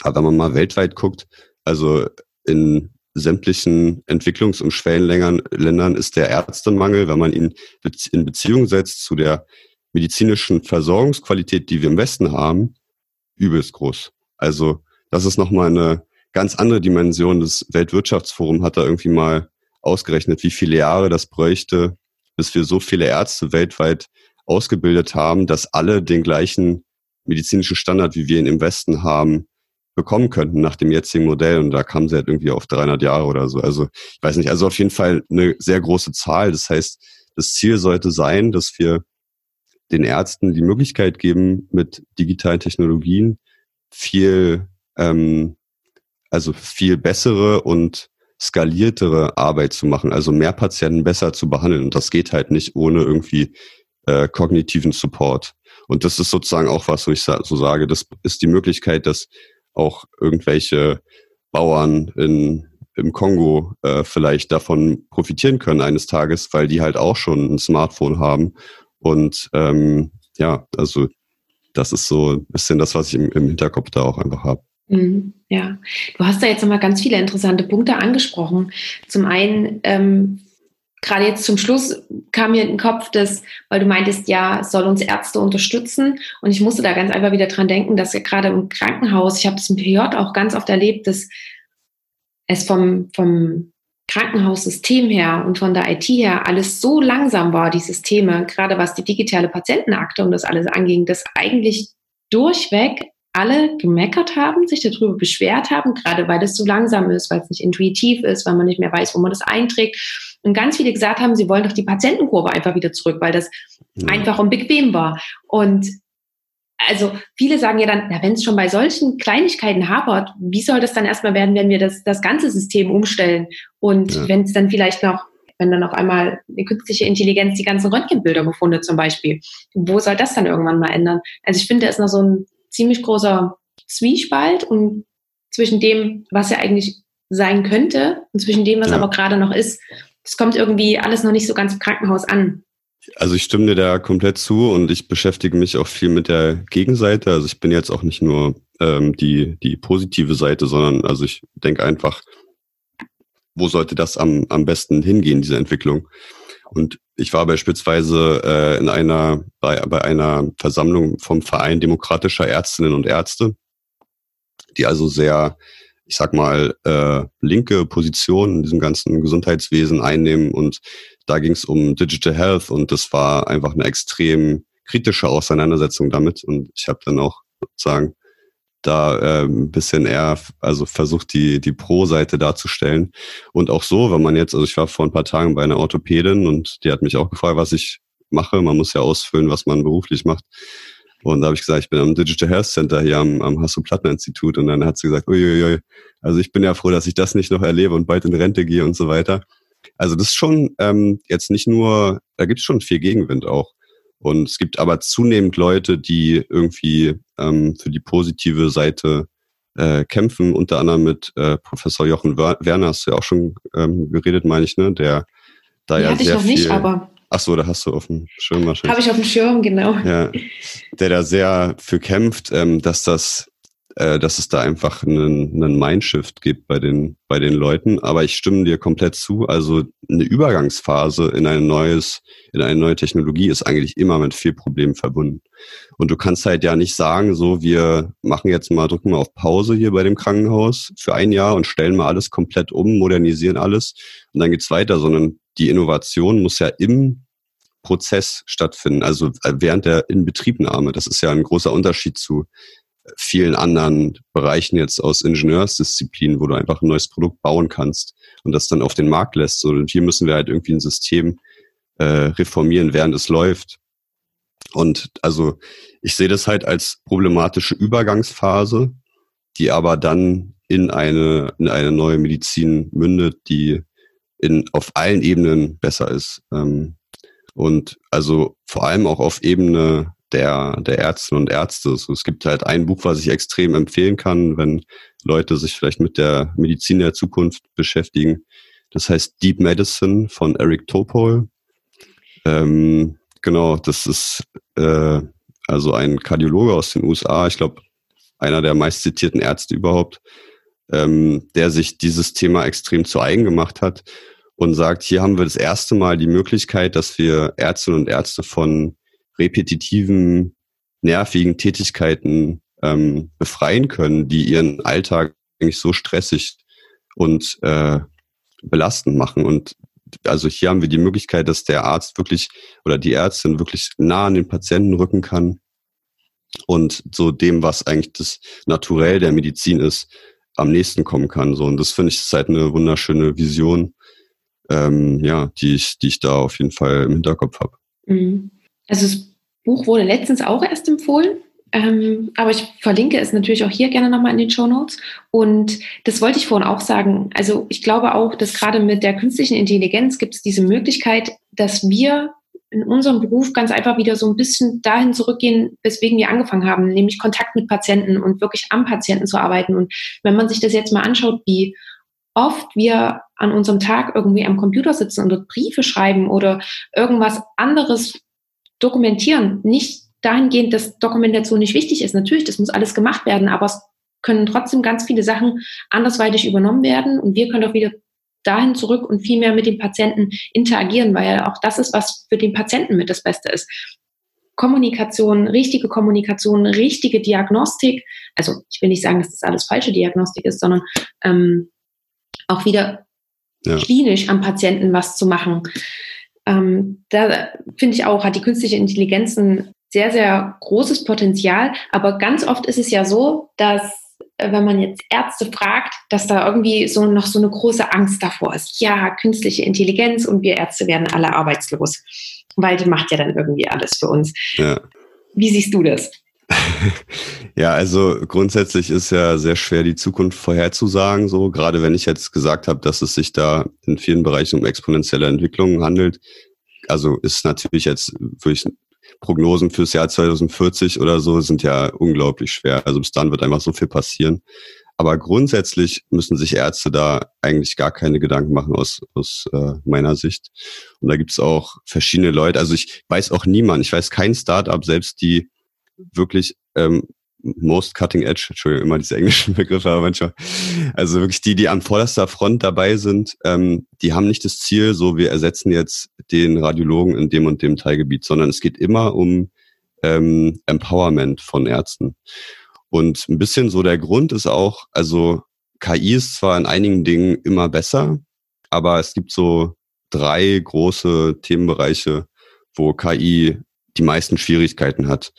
aber wenn man mal weltweit guckt, also in sämtlichen Entwicklungs- und Schwellenländern ist der Ärztemangel, wenn man ihn in Beziehung setzt zu der medizinischen Versorgungsqualität, die wir im Westen haben, übelst groß. Also das ist nochmal eine ganz andere Dimension. Das Weltwirtschaftsforum hat da irgendwie mal ausgerechnet, wie viele Jahre das bräuchte, bis wir so viele Ärzte weltweit ausgebildet haben, dass alle den gleichen medizinischen Standard, wie wir ihn im Westen haben, bekommen könnten nach dem jetzigen Modell. Und da kamen sie halt irgendwie auf 300 Jahre oder so. Also ich weiß nicht, also auf jeden Fall eine sehr große Zahl. Das heißt, das Ziel sollte sein, dass wir den Ärzten die Möglichkeit geben, mit digitalen Technologien viel, ähm, also viel bessere und skaliertere Arbeit zu machen, also mehr Patienten besser zu behandeln. Und das geht halt nicht ohne irgendwie äh, kognitiven Support. Und das ist sozusagen auch was, wo ich so sage, das ist die Möglichkeit, dass auch irgendwelche Bauern in, im Kongo äh, vielleicht davon profitieren können eines Tages, weil die halt auch schon ein Smartphone haben. Und ähm, ja, also das ist so ein bisschen das, was ich im, im Hinterkopf da auch einfach habe. Mhm, ja, du hast da jetzt nochmal ganz viele interessante Punkte angesprochen. Zum einen, ähm, gerade jetzt zum Schluss kam mir in den Kopf, dass, weil du meintest, ja, es soll uns Ärzte unterstützen. Und ich musste da ganz einfach wieder dran denken, dass ja gerade im Krankenhaus, ich habe das im PJ auch ganz oft erlebt, dass es vom, vom Krankenhaussystem her und von der IT her alles so langsam war, die Systeme, gerade was die digitale Patientenakte und das alles anging, dass eigentlich durchweg alle gemeckert haben, sich darüber beschwert haben, gerade weil es so langsam ist, weil es nicht intuitiv ist, weil man nicht mehr weiß, wo man das einträgt. Und ganz viele gesagt haben, sie wollen doch die Patientenkurve einfach wieder zurück, weil das ja. einfach und bequem war. Und also viele sagen ja dann, na, wenn es schon bei solchen Kleinigkeiten hapert, wie soll das dann erstmal werden, wenn wir das, das ganze System umstellen? Und ja. wenn es dann vielleicht noch, wenn dann auf einmal eine künstliche Intelligenz die ganzen Röntgenbilder befundet zum Beispiel, wo soll das dann irgendwann mal ändern? Also ich finde, da ist noch so ein ziemlich großer Zwiespalt und zwischen dem, was er eigentlich sein könnte und zwischen dem, was ja. aber gerade noch ist. Es kommt irgendwie alles noch nicht so ganz im Krankenhaus an. Also ich stimme dir da komplett zu und ich beschäftige mich auch viel mit der Gegenseite. Also ich bin jetzt auch nicht nur ähm, die, die positive Seite, sondern also ich denke einfach, wo sollte das am, am besten hingehen, diese Entwicklung? Und ich war beispielsweise äh, in einer, bei, bei einer Versammlung vom Verein demokratischer Ärztinnen und Ärzte, die also sehr, ich sag mal, äh, linke Positionen in diesem ganzen Gesundheitswesen einnehmen. Und da ging es um Digital Health und das war einfach eine extrem kritische Auseinandersetzung damit. Und ich habe dann auch sozusagen da äh, ein bisschen eher, also versucht die, die Pro-Seite darzustellen. Und auch so, wenn man jetzt, also ich war vor ein paar Tagen bei einer Orthopädin und die hat mich auch gefragt, was ich mache. Man muss ja ausfüllen, was man beruflich macht. Und da habe ich gesagt, ich bin am Digital Health Center hier am, am Hasso-Plattner-Institut. Und dann hat sie gesagt, uiuiui, also ich bin ja froh, dass ich das nicht noch erlebe und bald in Rente gehe und so weiter. Also das ist schon ähm, jetzt nicht nur, da gibt es schon viel Gegenwind auch. Und es gibt aber zunehmend Leute, die irgendwie ähm, für die positive Seite äh, kämpfen, unter anderem mit äh, Professor Jochen Werner, hast du ja auch schon ähm, geredet, meine ich, ne? Der da die ja hatte sehr ich noch viel, nicht, aber. Ach so, da hast du auf dem Schirm wahrscheinlich. Habe ich auf dem Schirm, genau. Ja, der da sehr für kämpft, ähm, dass das äh, dass es da einfach einen, einen Mindshift gibt bei den, bei den Leuten. Aber ich stimme dir komplett zu. Also eine Übergangsphase in ein neues, in eine neue Technologie ist eigentlich immer mit viel Problemen verbunden. Und du kannst halt ja nicht sagen, so, wir machen jetzt mal, drücken mal auf Pause hier bei dem Krankenhaus für ein Jahr und stellen mal alles komplett um, modernisieren alles und dann geht's weiter, sondern die Innovation muss ja im Prozess stattfinden, also während der Inbetriebnahme. Das ist ja ein großer Unterschied zu vielen anderen Bereichen jetzt aus Ingenieursdisziplinen, wo du einfach ein neues Produkt bauen kannst und das dann auf den Markt lässt. Und hier müssen wir halt irgendwie ein System äh, reformieren, während es läuft. Und also ich sehe das halt als problematische Übergangsphase, die aber dann in eine, in eine neue Medizin mündet, die in, auf allen Ebenen besser ist. Ähm, und also vor allem auch auf Ebene der, der Ärzte und Ärzte. So, es gibt halt ein Buch, was ich extrem empfehlen kann, wenn Leute sich vielleicht mit der Medizin der Zukunft beschäftigen. Das heißt Deep Medicine von Eric Topol. Ähm, genau, das ist äh, also ein Kardiologe aus den USA, ich glaube, einer der meistzitierten Ärzte überhaupt, ähm, der sich dieses Thema extrem zu eigen gemacht hat und sagt, hier haben wir das erste Mal die Möglichkeit, dass wir Ärztinnen und Ärzte von repetitiven, nervigen Tätigkeiten ähm, befreien können, die ihren Alltag eigentlich so stressig und äh, belastend machen. Und also hier haben wir die Möglichkeit, dass der Arzt wirklich oder die Ärztin wirklich nah an den Patienten rücken kann und so dem, was eigentlich das Naturell der Medizin ist, am nächsten kommen kann. So und das finde ich ist halt eine wunderschöne Vision, ähm, ja, die ich, die ich da auf jeden Fall im Hinterkopf habe. Mhm. Also das Buch wurde letztens auch erst empfohlen. Ähm, aber ich verlinke es natürlich auch hier gerne nochmal in den Show Notes. Und das wollte ich vorhin auch sagen. Also ich glaube auch, dass gerade mit der künstlichen Intelligenz gibt es diese Möglichkeit, dass wir in unserem Beruf ganz einfach wieder so ein bisschen dahin zurückgehen, weswegen wir angefangen haben, nämlich Kontakt mit Patienten und wirklich am Patienten zu arbeiten. Und wenn man sich das jetzt mal anschaut, wie oft wir an unserem Tag irgendwie am Computer sitzen und dort Briefe schreiben oder irgendwas anderes dokumentieren, nicht dahingehend, dass Dokumentation nicht wichtig ist. Natürlich, das muss alles gemacht werden, aber es können trotzdem ganz viele Sachen andersweitig übernommen werden und wir können auch wieder dahin zurück und viel mehr mit dem Patienten interagieren, weil auch das ist, was für den Patienten mit das Beste ist. Kommunikation, richtige Kommunikation, richtige Diagnostik. Also ich will nicht sagen, dass das alles falsche Diagnostik ist, sondern ähm, auch wieder ja. klinisch am Patienten was zu machen. Ähm, da finde ich auch, hat die künstliche Intelligenz ein sehr, sehr großes Potenzial. Aber ganz oft ist es ja so, dass wenn man jetzt Ärzte fragt, dass da irgendwie so noch so eine große Angst davor ist. Ja, künstliche Intelligenz und wir Ärzte werden alle arbeitslos, weil die macht ja dann irgendwie alles für uns. Ja. Wie siehst du das? ja, also grundsätzlich ist ja sehr schwer, die Zukunft vorherzusagen. So gerade wenn ich jetzt gesagt habe, dass es sich da in vielen Bereichen um exponentielle Entwicklungen handelt. Also ist natürlich jetzt wirklich Prognosen fürs Jahr 2040 oder so sind ja unglaublich schwer. Also bis dann wird einfach so viel passieren. Aber grundsätzlich müssen sich Ärzte da eigentlich gar keine Gedanken machen aus, aus äh, meiner Sicht. Und da gibt's auch verschiedene Leute. Also ich weiß auch niemand, ich weiß kein Startup, selbst die wirklich ähm, most cutting edge, Entschuldigung, immer diese englischen Begriffe, aber manchmal, also wirklich die, die an vorderster Front dabei sind, ähm, die haben nicht das Ziel, so wir ersetzen jetzt den Radiologen in dem und dem Teilgebiet, sondern es geht immer um ähm, Empowerment von Ärzten. Und ein bisschen so der Grund ist auch, also KI ist zwar in einigen Dingen immer besser, aber es gibt so drei große Themenbereiche, wo KI die meisten Schwierigkeiten hat.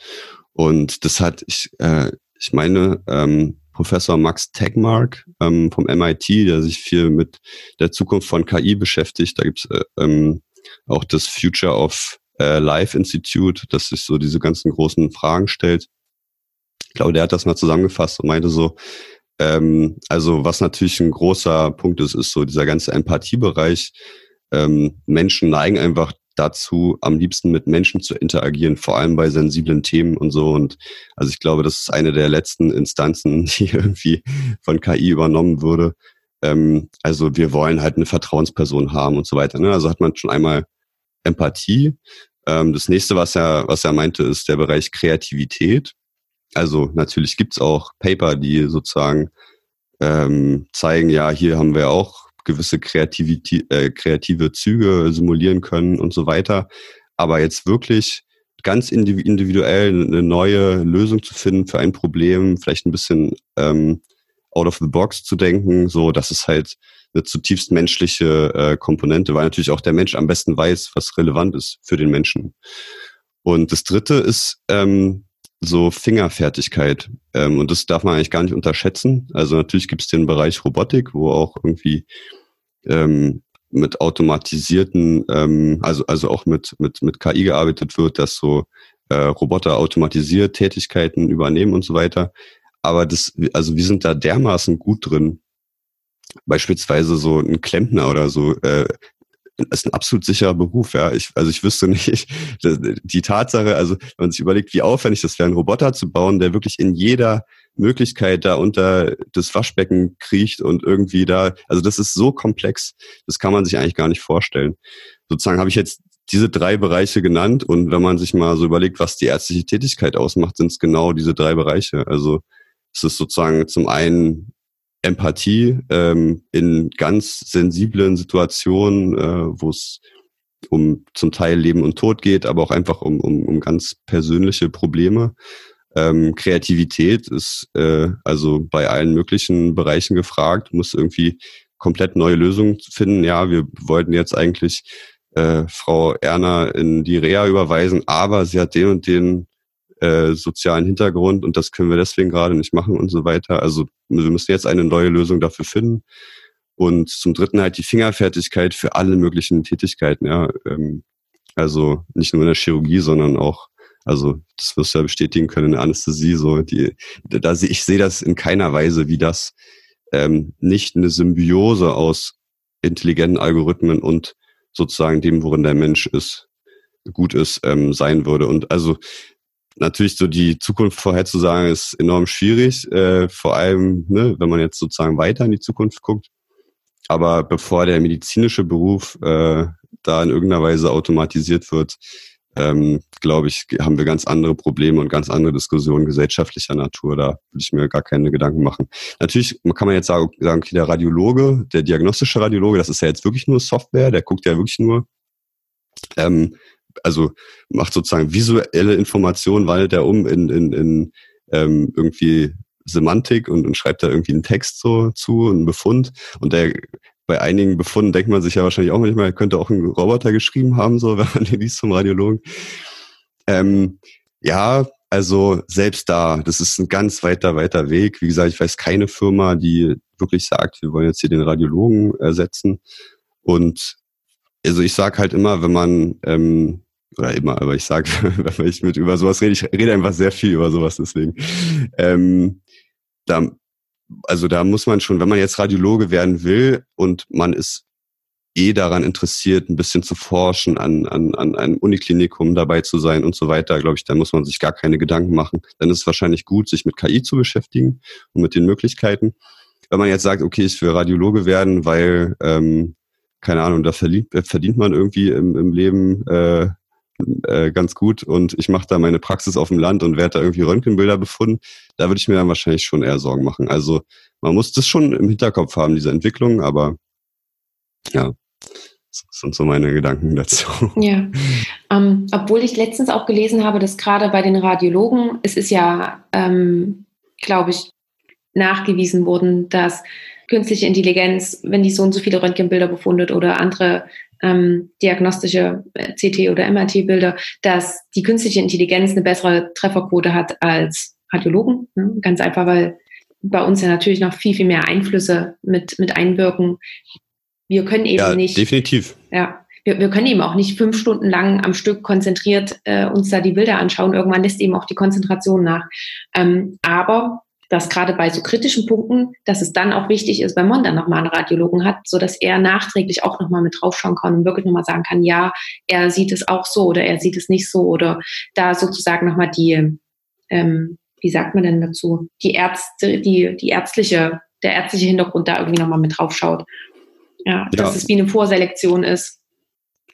Und das hat, ich, äh, ich meine, ähm, Professor Max Tegmark ähm, vom MIT, der sich viel mit der Zukunft von KI beschäftigt. Da gibt's äh, ähm, auch das Future of äh, Life Institute, das sich so diese ganzen großen Fragen stellt. Ich glaube, der hat das mal zusammengefasst und meinte so, ähm, also was natürlich ein großer Punkt ist, ist so dieser ganze Empathiebereich. Ähm, Menschen neigen einfach dazu, am liebsten mit Menschen zu interagieren, vor allem bei sensiblen Themen und so. Und also ich glaube, das ist eine der letzten Instanzen, die irgendwie von KI übernommen würde. Ähm, also wir wollen halt eine Vertrauensperson haben und so weiter. Ne? Also hat man schon einmal Empathie. Ähm, das nächste, was er, was er meinte, ist der Bereich Kreativität. Also natürlich gibt's auch Paper, die sozusagen ähm, zeigen, ja, hier haben wir auch gewisse Kreativität, äh, kreative Züge simulieren können und so weiter. Aber jetzt wirklich ganz individuell eine neue Lösung zu finden für ein Problem, vielleicht ein bisschen ähm, out of the box zu denken, so dass es halt eine zutiefst menschliche äh, Komponente, weil natürlich auch der Mensch am besten weiß, was relevant ist für den Menschen. Und das Dritte ist ähm, so Fingerfertigkeit. Ähm, und das darf man eigentlich gar nicht unterschätzen. Also natürlich gibt es den Bereich Robotik, wo auch irgendwie ähm, mit automatisierten, ähm, also, also auch mit, mit, mit KI gearbeitet wird, dass so äh, Roboter automatisiert Tätigkeiten übernehmen und so weiter. Aber das, also wir sind da dermaßen gut drin. Beispielsweise so ein Klempner oder so, äh, ist ein absolut sicherer Beruf, ja. Ich, also ich wüsste nicht, die Tatsache, also wenn man sich überlegt, wie aufwendig das wäre, einen Roboter zu bauen, der wirklich in jeder Möglichkeit da unter das Waschbecken kriecht und irgendwie da, also das ist so komplex, das kann man sich eigentlich gar nicht vorstellen. Sozusagen habe ich jetzt diese drei Bereiche genannt und wenn man sich mal so überlegt, was die ärztliche Tätigkeit ausmacht, sind es genau diese drei Bereiche. Also es ist sozusagen zum einen Empathie ähm, in ganz sensiblen Situationen, äh, wo es um zum Teil Leben und Tod geht, aber auch einfach um, um, um ganz persönliche Probleme. Ähm, Kreativität ist äh, also bei allen möglichen Bereichen gefragt, muss irgendwie komplett neue Lösungen finden. Ja, wir wollten jetzt eigentlich äh, Frau Erna in die Reha überweisen, aber sie hat den und den äh, sozialen Hintergrund und das können wir deswegen gerade nicht machen und so weiter. Also wir müssen jetzt eine neue Lösung dafür finden. Und zum Dritten halt die Fingerfertigkeit für alle möglichen Tätigkeiten, ja. Ähm, also nicht nur in der Chirurgie, sondern auch, also das wirst du ja bestätigen können in der Anästhesie, so die, da sehe ich sehe das in keiner Weise, wie das ähm, nicht eine Symbiose aus intelligenten Algorithmen und sozusagen dem, worin der Mensch ist, gut ist, ähm, sein würde. Und also natürlich so die Zukunft vorherzusagen ist enorm schwierig, äh, vor allem, ne, wenn man jetzt sozusagen weiter in die Zukunft guckt. Aber bevor der medizinische Beruf äh, da in irgendeiner Weise automatisiert wird, ähm, glaube ich, haben wir ganz andere Probleme und ganz andere Diskussionen gesellschaftlicher Natur. Da würde ich mir gar keine Gedanken machen. Natürlich kann man jetzt sagen, okay, der Radiologe, der diagnostische Radiologe, das ist ja jetzt wirklich nur Software, der guckt ja wirklich nur, ähm, also macht sozusagen visuelle Informationen, wandelt er um in, in, in ähm, irgendwie Semantik und, und schreibt da irgendwie einen Text so zu, einen Befund. Und der bei einigen Befunden denkt man sich ja wahrscheinlich auch manchmal, könnte auch ein Roboter geschrieben haben, so wenn man den liest zum Radiologen. Ähm, ja, also selbst da, das ist ein ganz weiter, weiter Weg. Wie gesagt, ich weiß keine Firma, die wirklich sagt, wir wollen jetzt hier den Radiologen ersetzen. Und also ich sage halt immer, wenn man, ähm, oder immer, aber ich sage, wenn ich mit über sowas rede, ich rede einfach sehr viel über sowas deswegen. Ähm, da, also da muss man schon, wenn man jetzt Radiologe werden will und man ist eh daran interessiert, ein bisschen zu forschen, an, an, an einem Uniklinikum dabei zu sein und so weiter, glaube ich, da muss man sich gar keine Gedanken machen. Dann ist es wahrscheinlich gut, sich mit KI zu beschäftigen und mit den Möglichkeiten. Wenn man jetzt sagt, okay, ich will Radiologe werden, weil ähm, keine Ahnung, da verdient, verdient man irgendwie im, im Leben äh, äh, ganz gut und ich mache da meine Praxis auf dem Land und werde da irgendwie Röntgenbilder befunden, da würde ich mir dann wahrscheinlich schon eher Sorgen machen. Also man muss das schon im Hinterkopf haben, diese Entwicklung, aber ja, das sind so meine Gedanken dazu. Ja, ähm, obwohl ich letztens auch gelesen habe, dass gerade bei den Radiologen, es ist ja, ähm, glaube ich, nachgewiesen worden, dass künstliche Intelligenz, wenn die so und so viele Röntgenbilder befundet oder andere ähm, diagnostische äh, CT- oder MRT-Bilder, dass die künstliche Intelligenz eine bessere Trefferquote hat als Radiologen. Ne? Ganz einfach, weil bei uns ja natürlich noch viel, viel mehr Einflüsse mit, mit einwirken. Wir können eben ja, nicht. Definitiv. Ja. Wir, wir können eben auch nicht fünf Stunden lang am Stück konzentriert äh, uns da die Bilder anschauen. Irgendwann lässt eben auch die Konzentration nach. Ähm, aber dass gerade bei so kritischen Punkten, dass es dann auch wichtig ist, wenn man dann nochmal einen Radiologen hat, so dass er nachträglich auch nochmal mit draufschauen kann und wirklich nochmal sagen kann, ja, er sieht es auch so oder er sieht es nicht so oder da sozusagen nochmal die, ähm, wie sagt man denn dazu, die Ärzte, die, die ärztliche, der ärztliche Hintergrund da irgendwie nochmal mit draufschaut. Ja, ja, dass es wie eine Vorselektion ist.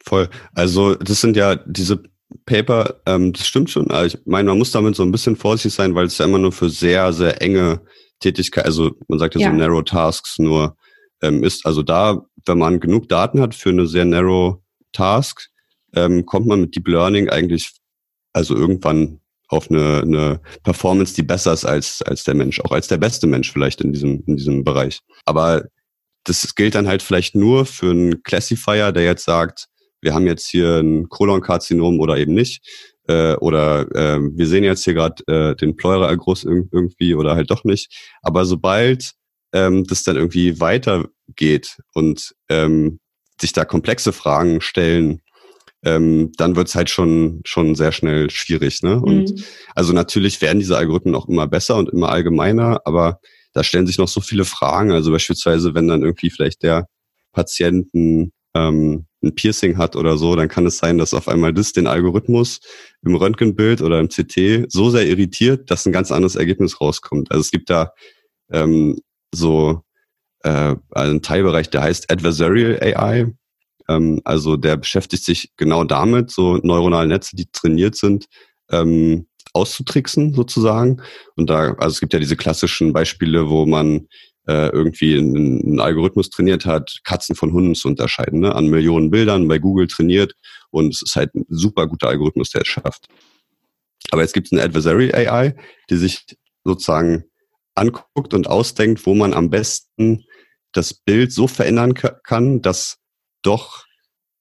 Voll. Also das sind ja diese Paper, ähm, das stimmt schon. Aber ich meine, man muss damit so ein bisschen vorsichtig sein, weil es ja immer nur für sehr, sehr enge Tätigkeit, also man sagt ja, ja. so Narrow Tasks nur ähm, ist. Also da, wenn man genug Daten hat für eine sehr Narrow Task, ähm, kommt man mit Deep Learning eigentlich also irgendwann auf eine, eine Performance, die besser ist als, als der Mensch, auch als der beste Mensch vielleicht in diesem, in diesem Bereich. Aber das gilt dann halt vielleicht nur für einen Classifier, der jetzt sagt, wir haben jetzt hier ein Kolonkarzinom oder eben nicht. Äh, oder äh, wir sehen jetzt hier gerade äh, den Pleuraerguss irgendwie oder halt doch nicht. Aber sobald ähm, das dann irgendwie weitergeht und ähm, sich da komplexe Fragen stellen, ähm, dann wird's halt schon, schon sehr schnell schwierig. Ne? Und mhm. also natürlich werden diese Algorithmen auch immer besser und immer allgemeiner, aber da stellen sich noch so viele Fragen. Also beispielsweise, wenn dann irgendwie vielleicht der Patienten ähm, ein Piercing hat oder so, dann kann es sein, dass auf einmal das den Algorithmus im Röntgenbild oder im CT so sehr irritiert, dass ein ganz anderes Ergebnis rauskommt. Also es gibt da ähm, so äh, einen Teilbereich, der heißt Adversarial AI. Ähm, also der beschäftigt sich genau damit, so neuronale Netze, die trainiert sind, ähm, auszutricksen sozusagen. Und da, also es gibt ja diese klassischen Beispiele, wo man äh, irgendwie einen, einen Algorithmus trainiert hat, Katzen von Hunden zu unterscheiden, ne? an Millionen Bildern bei Google trainiert und es ist halt ein super guter Algorithmus, der es schafft. Aber jetzt gibt es eine Adversary AI, die sich sozusagen anguckt und ausdenkt, wo man am besten das Bild so verändern kann, dass doch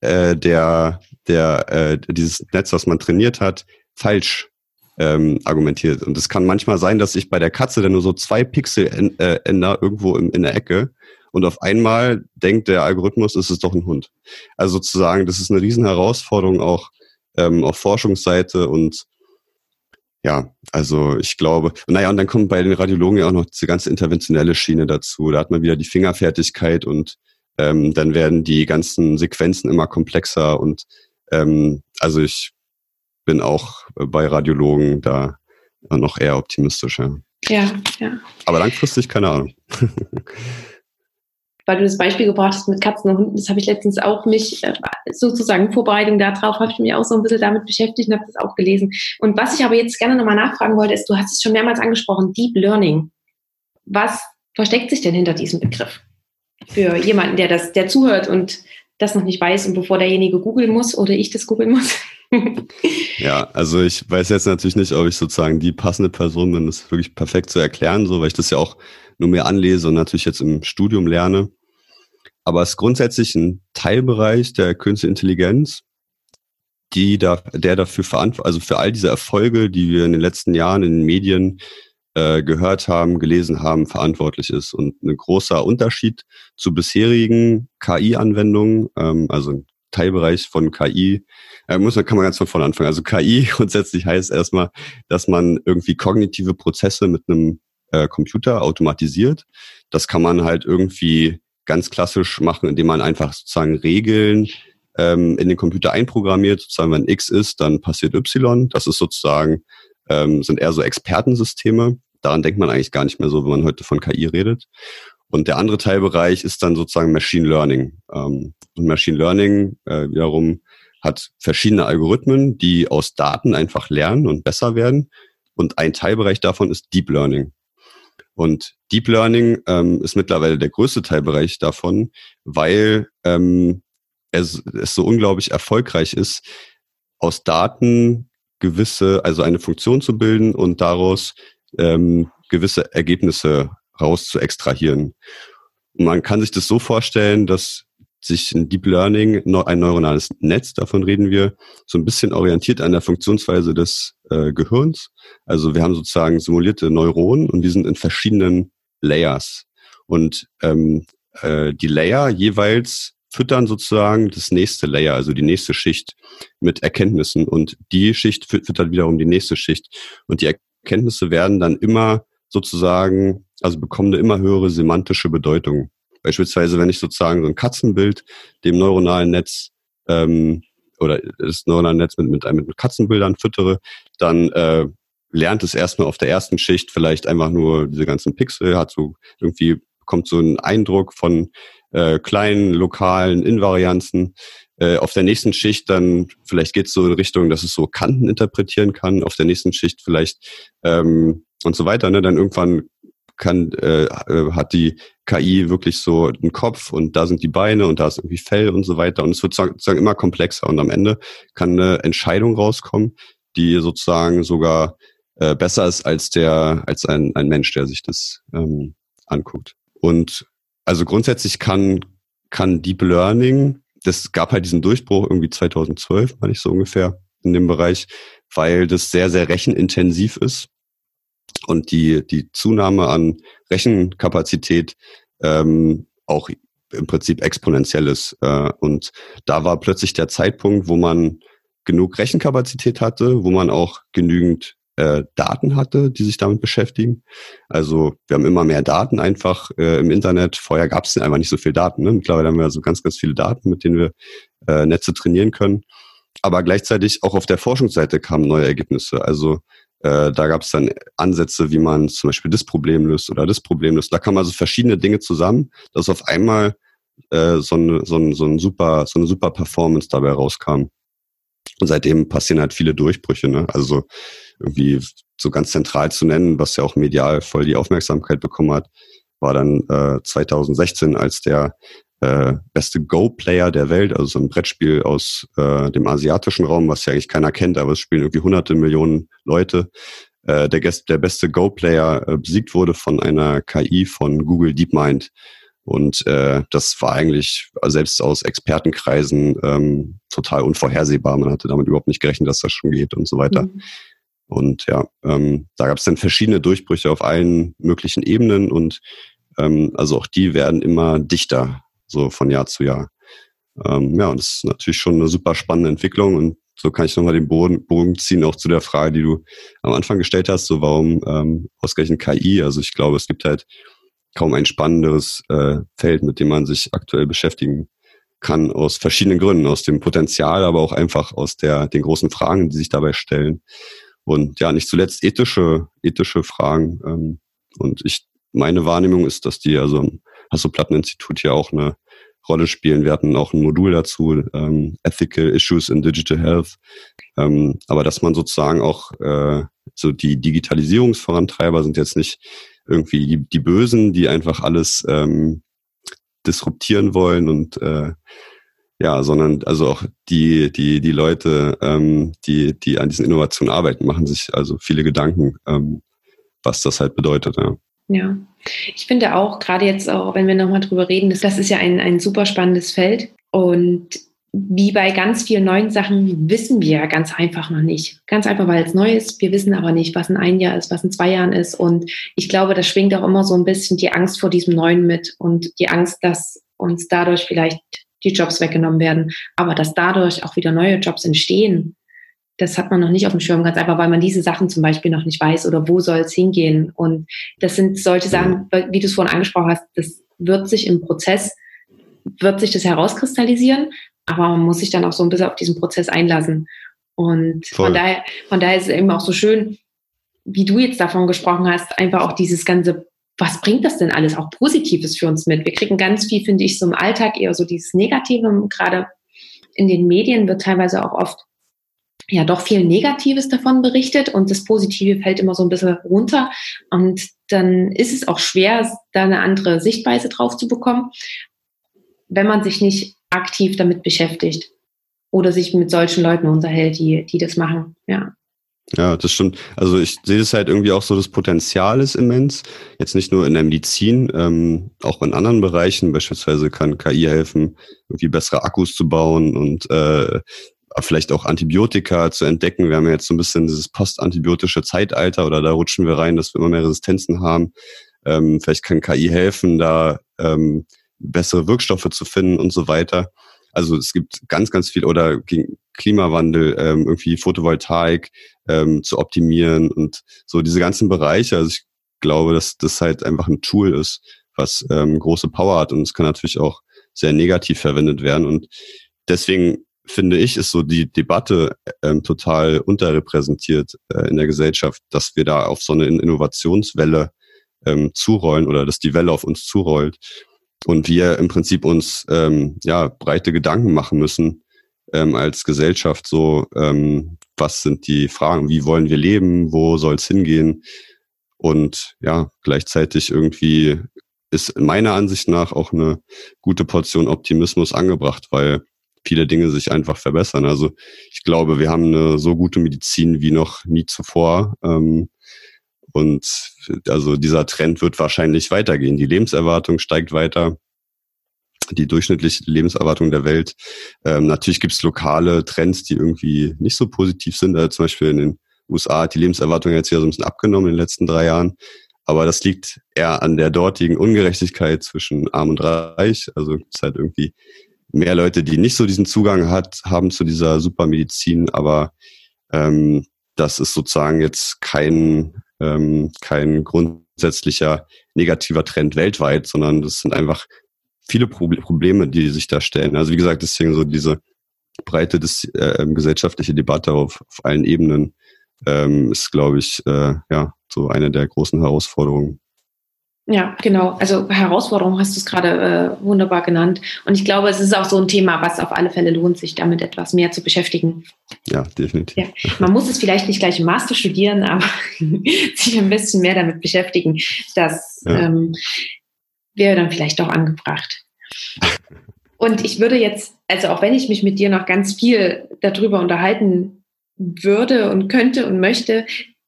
äh, der, der, äh, dieses Netz, was man trainiert hat, falsch ähm, argumentiert. Und es kann manchmal sein, dass ich bei der Katze dann nur so zwei Pixel äh, ändere irgendwo im, in der Ecke und auf einmal denkt der Algorithmus, es ist doch ein Hund. Also sozusagen, das ist eine riesen Herausforderung auch ähm, auf Forschungsseite und ja, also ich glaube, naja, und dann kommt bei den Radiologen ja auch noch diese ganze interventionelle Schiene dazu. Da hat man wieder die Fingerfertigkeit und ähm, dann werden die ganzen Sequenzen immer komplexer und ähm, also ich bin auch bei Radiologen da noch eher optimistischer. Ja, ja. Aber langfristig keine Ahnung. Weil du das Beispiel gebracht hast mit Katzen und Hunden, das habe ich letztens auch mich, äh, sozusagen Vorbereitung darauf, habe ich mich auch so ein bisschen damit beschäftigt und habe das auch gelesen. Und was ich aber jetzt gerne nochmal nachfragen wollte, ist, du hast es schon mehrmals angesprochen, Deep Learning. Was versteckt sich denn hinter diesem Begriff? Für jemanden, der das, der zuhört und das noch nicht weiß und bevor derjenige googeln muss oder ich das googeln muss? Ja, also ich weiß jetzt natürlich nicht, ob ich sozusagen die passende Person bin, das wirklich perfekt zu erklären, so, weil ich das ja auch nur mehr anlese und natürlich jetzt im Studium lerne. Aber es ist grundsätzlich ein Teilbereich der Künstliche Intelligenz, die da, der dafür verantwortlich, also für all diese Erfolge, die wir in den letzten Jahren in den Medien äh, gehört haben, gelesen haben, verantwortlich ist. Und ein großer Unterschied zu bisherigen KI-Anwendungen, ähm, also Teilbereich von KI, äh, muss man, kann man ganz von vorne anfangen. Also KI grundsätzlich heißt erstmal, dass man irgendwie kognitive Prozesse mit einem äh, Computer automatisiert. Das kann man halt irgendwie ganz klassisch machen, indem man einfach sozusagen Regeln ähm, in den Computer einprogrammiert. Sozusagen, wenn X ist, dann passiert Y. Das ist sozusagen, ähm, sind eher so Expertensysteme daran denkt man eigentlich gar nicht mehr so, wenn man heute von KI redet. Und der andere Teilbereich ist dann sozusagen Machine Learning. Ähm, und Machine Learning äh, wiederum hat verschiedene Algorithmen, die aus Daten einfach lernen und besser werden. Und ein Teilbereich davon ist Deep Learning. Und Deep Learning ähm, ist mittlerweile der größte Teilbereich davon, weil ähm, es, es so unglaublich erfolgreich ist, aus Daten gewisse, also eine Funktion zu bilden und daraus ähm, gewisse Ergebnisse raus zu extrahieren. man kann sich das so vorstellen, dass sich ein Deep Learning, ein neuronales Netz, davon reden wir, so ein bisschen orientiert an der Funktionsweise des äh, Gehirns. Also wir haben sozusagen simulierte Neuronen und die sind in verschiedenen Layers. Und ähm, äh, die Layer jeweils füttern sozusagen das nächste Layer, also die nächste Schicht mit Erkenntnissen und die Schicht füttert wiederum die nächste Schicht. Und die Erkenntnisse werden dann immer sozusagen, also bekommen eine immer höhere semantische Bedeutung. Beispielsweise, wenn ich sozusagen so ein Katzenbild dem neuronalen Netz ähm, oder das neuronale Netz mit, mit, mit Katzenbildern füttere, dann äh, lernt es erstmal auf der ersten Schicht vielleicht einfach nur diese ganzen Pixel, hat so irgendwie bekommt so einen Eindruck von äh, kleinen lokalen Invarianzen. Äh, auf der nächsten Schicht dann, vielleicht geht es so in Richtung, dass es so Kanten interpretieren kann, auf der nächsten Schicht vielleicht ähm, und so weiter. Ne? Dann irgendwann kann, äh, äh hat die KI wirklich so einen Kopf und da sind die Beine und da ist irgendwie Fell und so weiter. Und es wird sozusagen immer komplexer und am Ende kann eine Entscheidung rauskommen, die sozusagen sogar äh, besser ist als der, als ein, ein Mensch, der sich das ähm, anguckt. Und also grundsätzlich kann, kann Deep Learning das gab halt diesen Durchbruch irgendwie 2012, meine ich so ungefähr, in dem Bereich, weil das sehr, sehr rechenintensiv ist und die, die Zunahme an Rechenkapazität ähm, auch im Prinzip exponentiell ist. Äh, und da war plötzlich der Zeitpunkt, wo man genug Rechenkapazität hatte, wo man auch genügend äh, Daten hatte, die sich damit beschäftigen. Also wir haben immer mehr Daten einfach äh, im Internet. Vorher gab es einfach nicht so viel Daten. Ne? Mittlerweile haben wir also ganz, ganz viele Daten, mit denen wir äh, Netze trainieren können. Aber gleichzeitig auch auf der Forschungsseite kamen neue Ergebnisse. Also äh, da gab es dann Ansätze, wie man zum Beispiel das Problem löst oder das Problem löst. Da kamen also verschiedene Dinge zusammen, dass auf einmal äh, so, eine, so, ein, so, ein super, so eine super Performance dabei rauskam. Und seitdem passieren halt viele Durchbrüche. Ne? Also irgendwie so ganz zentral zu nennen, was ja auch medial voll die Aufmerksamkeit bekommen hat, war dann äh, 2016, als der äh, beste Go-Player der Welt, also so ein Brettspiel aus äh, dem asiatischen Raum, was ja eigentlich keiner kennt, aber es spielen irgendwie hunderte Millionen Leute. Äh, der, der beste Go-Player äh, besiegt wurde von einer KI von Google DeepMind. Und äh, das war eigentlich selbst aus Expertenkreisen ähm, total unvorhersehbar. Man hatte damit überhaupt nicht gerechnet, dass das schon geht und so weiter. Mhm. Und ja, ähm, da gab es dann verschiedene Durchbrüche auf allen möglichen Ebenen und ähm, also auch die werden immer dichter, so von Jahr zu Jahr. Ähm, ja, und das ist natürlich schon eine super spannende Entwicklung und so kann ich nochmal den Bogen, Bogen ziehen, auch zu der Frage, die du am Anfang gestellt hast, so warum ähm, ausgerechnet KI? Also ich glaube, es gibt halt kaum ein spannenderes äh, Feld, mit dem man sich aktuell beschäftigen kann, aus verschiedenen Gründen, aus dem Potenzial, aber auch einfach aus der, den großen Fragen, die sich dabei stellen. Und ja, nicht zuletzt ethische, ethische Fragen. Ähm, und ich, meine Wahrnehmung ist, dass die also Hasso-Platten-Institut hier auch eine Rolle spielen. Wir hatten auch ein Modul dazu, ähm, Ethical Issues in Digital Health. Ähm, aber dass man sozusagen auch äh, so die Digitalisierungsvorantreiber sind jetzt nicht irgendwie die, die Bösen, die einfach alles ähm, disruptieren wollen und äh, ja, sondern also auch die, die, die Leute, ähm, die, die an diesen Innovationen arbeiten, machen sich also viele Gedanken, ähm, was das halt bedeutet, ja. Ja, ich finde auch, gerade jetzt auch, wenn wir nochmal drüber reden, das, das ist ja ein, ein super spannendes Feld. Und wie bei ganz vielen neuen Sachen wissen wir ja ganz einfach noch nicht. Ganz einfach, weil es neu ist. Wir wissen aber nicht, was in ein Jahr ist, was in zwei Jahren ist. Und ich glaube, da schwingt auch immer so ein bisschen die Angst vor diesem Neuen mit und die Angst, dass uns dadurch vielleicht die Jobs weggenommen werden, aber dass dadurch auch wieder neue Jobs entstehen, das hat man noch nicht auf dem Schirm, ganz einfach, weil man diese Sachen zum Beispiel noch nicht weiß oder wo soll es hingehen. Und das sind solche Sachen, wie du es vorhin angesprochen hast, das wird sich im Prozess, wird sich das herauskristallisieren, aber man muss sich dann auch so ein bisschen auf diesen Prozess einlassen. Und von daher, von daher ist es eben auch so schön, wie du jetzt davon gesprochen hast, einfach auch dieses ganze was bringt das denn alles auch Positives für uns mit? Wir kriegen ganz viel, finde ich, so im Alltag eher so dieses Negative. Gerade in den Medien wird teilweise auch oft ja doch viel Negatives davon berichtet und das Positive fällt immer so ein bisschen runter. Und dann ist es auch schwer, da eine andere Sichtweise drauf zu bekommen, wenn man sich nicht aktiv damit beschäftigt oder sich mit solchen Leuten unterhält, die, die das machen. Ja. Ja, das stimmt. Also ich sehe das halt irgendwie auch so, das Potenzial ist immens. Jetzt nicht nur in der Medizin, ähm, auch in anderen Bereichen. Beispielsweise kann KI helfen, irgendwie bessere Akkus zu bauen und äh, vielleicht auch Antibiotika zu entdecken. Wir haben ja jetzt so ein bisschen dieses postantibiotische Zeitalter oder da rutschen wir rein, dass wir immer mehr Resistenzen haben. Ähm, vielleicht kann KI helfen, da ähm, bessere Wirkstoffe zu finden und so weiter. Also es gibt ganz, ganz viel oder Klimawandel, ähm, irgendwie Photovoltaik ähm, zu optimieren und so diese ganzen Bereiche. Also ich glaube, dass das halt einfach ein Tool ist, was ähm, große Power hat und es kann natürlich auch sehr negativ verwendet werden. Und deswegen finde ich, ist so die Debatte ähm, total unterrepräsentiert äh, in der Gesellschaft, dass wir da auf so eine Innovationswelle ähm, zurollen oder dass die Welle auf uns zurollt und wir im Prinzip uns ähm, ja breite Gedanken machen müssen ähm, als Gesellschaft so ähm, was sind die Fragen wie wollen wir leben wo soll es hingehen und ja gleichzeitig irgendwie ist meiner Ansicht nach auch eine gute Portion Optimismus angebracht weil viele Dinge sich einfach verbessern also ich glaube wir haben eine so gute Medizin wie noch nie zuvor ähm, und also dieser Trend wird wahrscheinlich weitergehen. Die Lebenserwartung steigt weiter. Die durchschnittliche Lebenserwartung der Welt. Ähm, natürlich gibt es lokale Trends, die irgendwie nicht so positiv sind. Also zum Beispiel in den USA hat die Lebenserwartung jetzt hier so ein bisschen abgenommen in den letzten drei Jahren. Aber das liegt eher an der dortigen Ungerechtigkeit zwischen Arm und Reich. Also es ist halt irgendwie mehr Leute, die nicht so diesen Zugang hat, haben zu dieser Supermedizin, aber ähm, das ist sozusagen jetzt kein, ähm, kein grundsätzlicher negativer Trend weltweit, sondern das sind einfach viele Probleme, die sich da stellen. Also wie gesagt, deswegen so diese breite äh, gesellschaftliche Debatte auf, auf allen Ebenen ähm, ist, glaube ich, äh, ja so eine der großen Herausforderungen. Ja, genau. Also Herausforderung hast du es gerade äh, wunderbar genannt. Und ich glaube, es ist auch so ein Thema, was auf alle Fälle lohnt, sich damit etwas mehr zu beschäftigen. Ja, definitiv. Ja. Man muss es vielleicht nicht gleich im Master studieren, aber sich ein bisschen mehr damit beschäftigen. Das ja. ähm, wäre dann vielleicht auch angebracht. Und ich würde jetzt, also auch wenn ich mich mit dir noch ganz viel darüber unterhalten würde und könnte und möchte,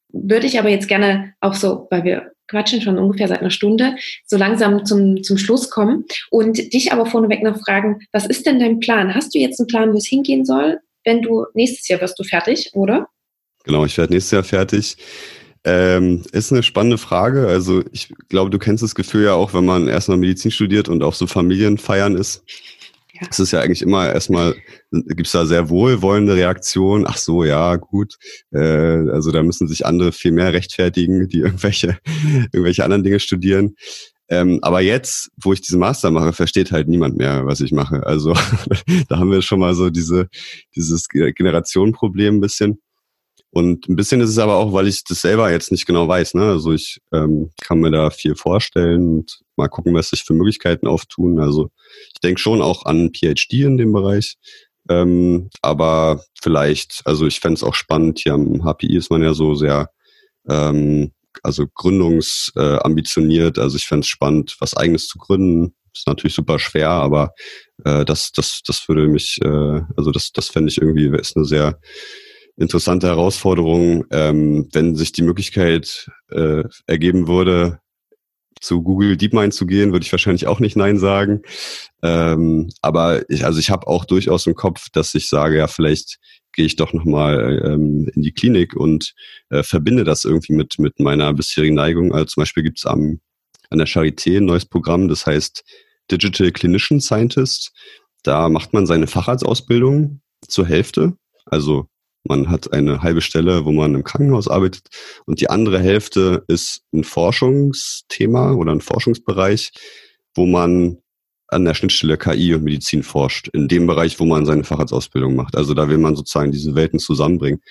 würde ich aber jetzt gerne auch so, weil wir quatschen schon ungefähr seit einer Stunde, so langsam zum, zum Schluss kommen und dich aber vorneweg noch fragen, was ist denn dein Plan? Hast du jetzt einen Plan, wo es hingehen soll? Wenn du nächstes Jahr wirst du fertig, oder? Genau, ich werde nächstes Jahr fertig. Ähm, ist eine spannende Frage. Also ich glaube, du kennst das Gefühl ja auch, wenn man erstmal Medizin studiert und auf so Familienfeiern ist. Es ist ja eigentlich immer erstmal, gibt es da sehr wohlwollende Reaktionen. Ach so, ja, gut. Äh, also da müssen sich andere viel mehr rechtfertigen, die irgendwelche, irgendwelche anderen Dinge studieren. Ähm, aber jetzt, wo ich diesen Master mache, versteht halt niemand mehr, was ich mache. Also da haben wir schon mal so diese, dieses Generationenproblem ein bisschen. Und ein bisschen ist es aber auch, weil ich das selber jetzt nicht genau weiß. Ne? Also ich ähm, kann mir da viel vorstellen und mal gucken, was sich für Möglichkeiten auftun. Also ich denke schon auch an PhD in dem Bereich. Ähm, aber vielleicht, also ich fände es auch spannend, hier am HPI ist man ja so sehr ähm, also gründungsambitioniert. Äh, also ich fände es spannend, was eigenes zu gründen. Ist natürlich super schwer, aber äh, das, das, das würde mich, äh, also das, das fände ich irgendwie, ist eine sehr interessante Herausforderung, ähm, wenn sich die Möglichkeit äh, ergeben würde, zu Google DeepMind zu gehen, würde ich wahrscheinlich auch nicht Nein sagen. Ähm, aber ich, also ich habe auch durchaus im Kopf, dass ich sage, ja, vielleicht gehe ich doch nochmal ähm, in die Klinik und äh, verbinde das irgendwie mit, mit meiner bisherigen Neigung. Also zum Beispiel gibt es am an der Charité ein neues Programm, das heißt Digital Clinician Scientist. Da macht man seine Facharztausbildung zur Hälfte. Also man hat eine halbe Stelle, wo man im Krankenhaus arbeitet und die andere Hälfte ist ein Forschungsthema oder ein Forschungsbereich, wo man an der Schnittstelle KI und Medizin forscht, in dem Bereich, wo man seine Facharztausbildung macht. Also da will man sozusagen diese Welten zusammenbringen.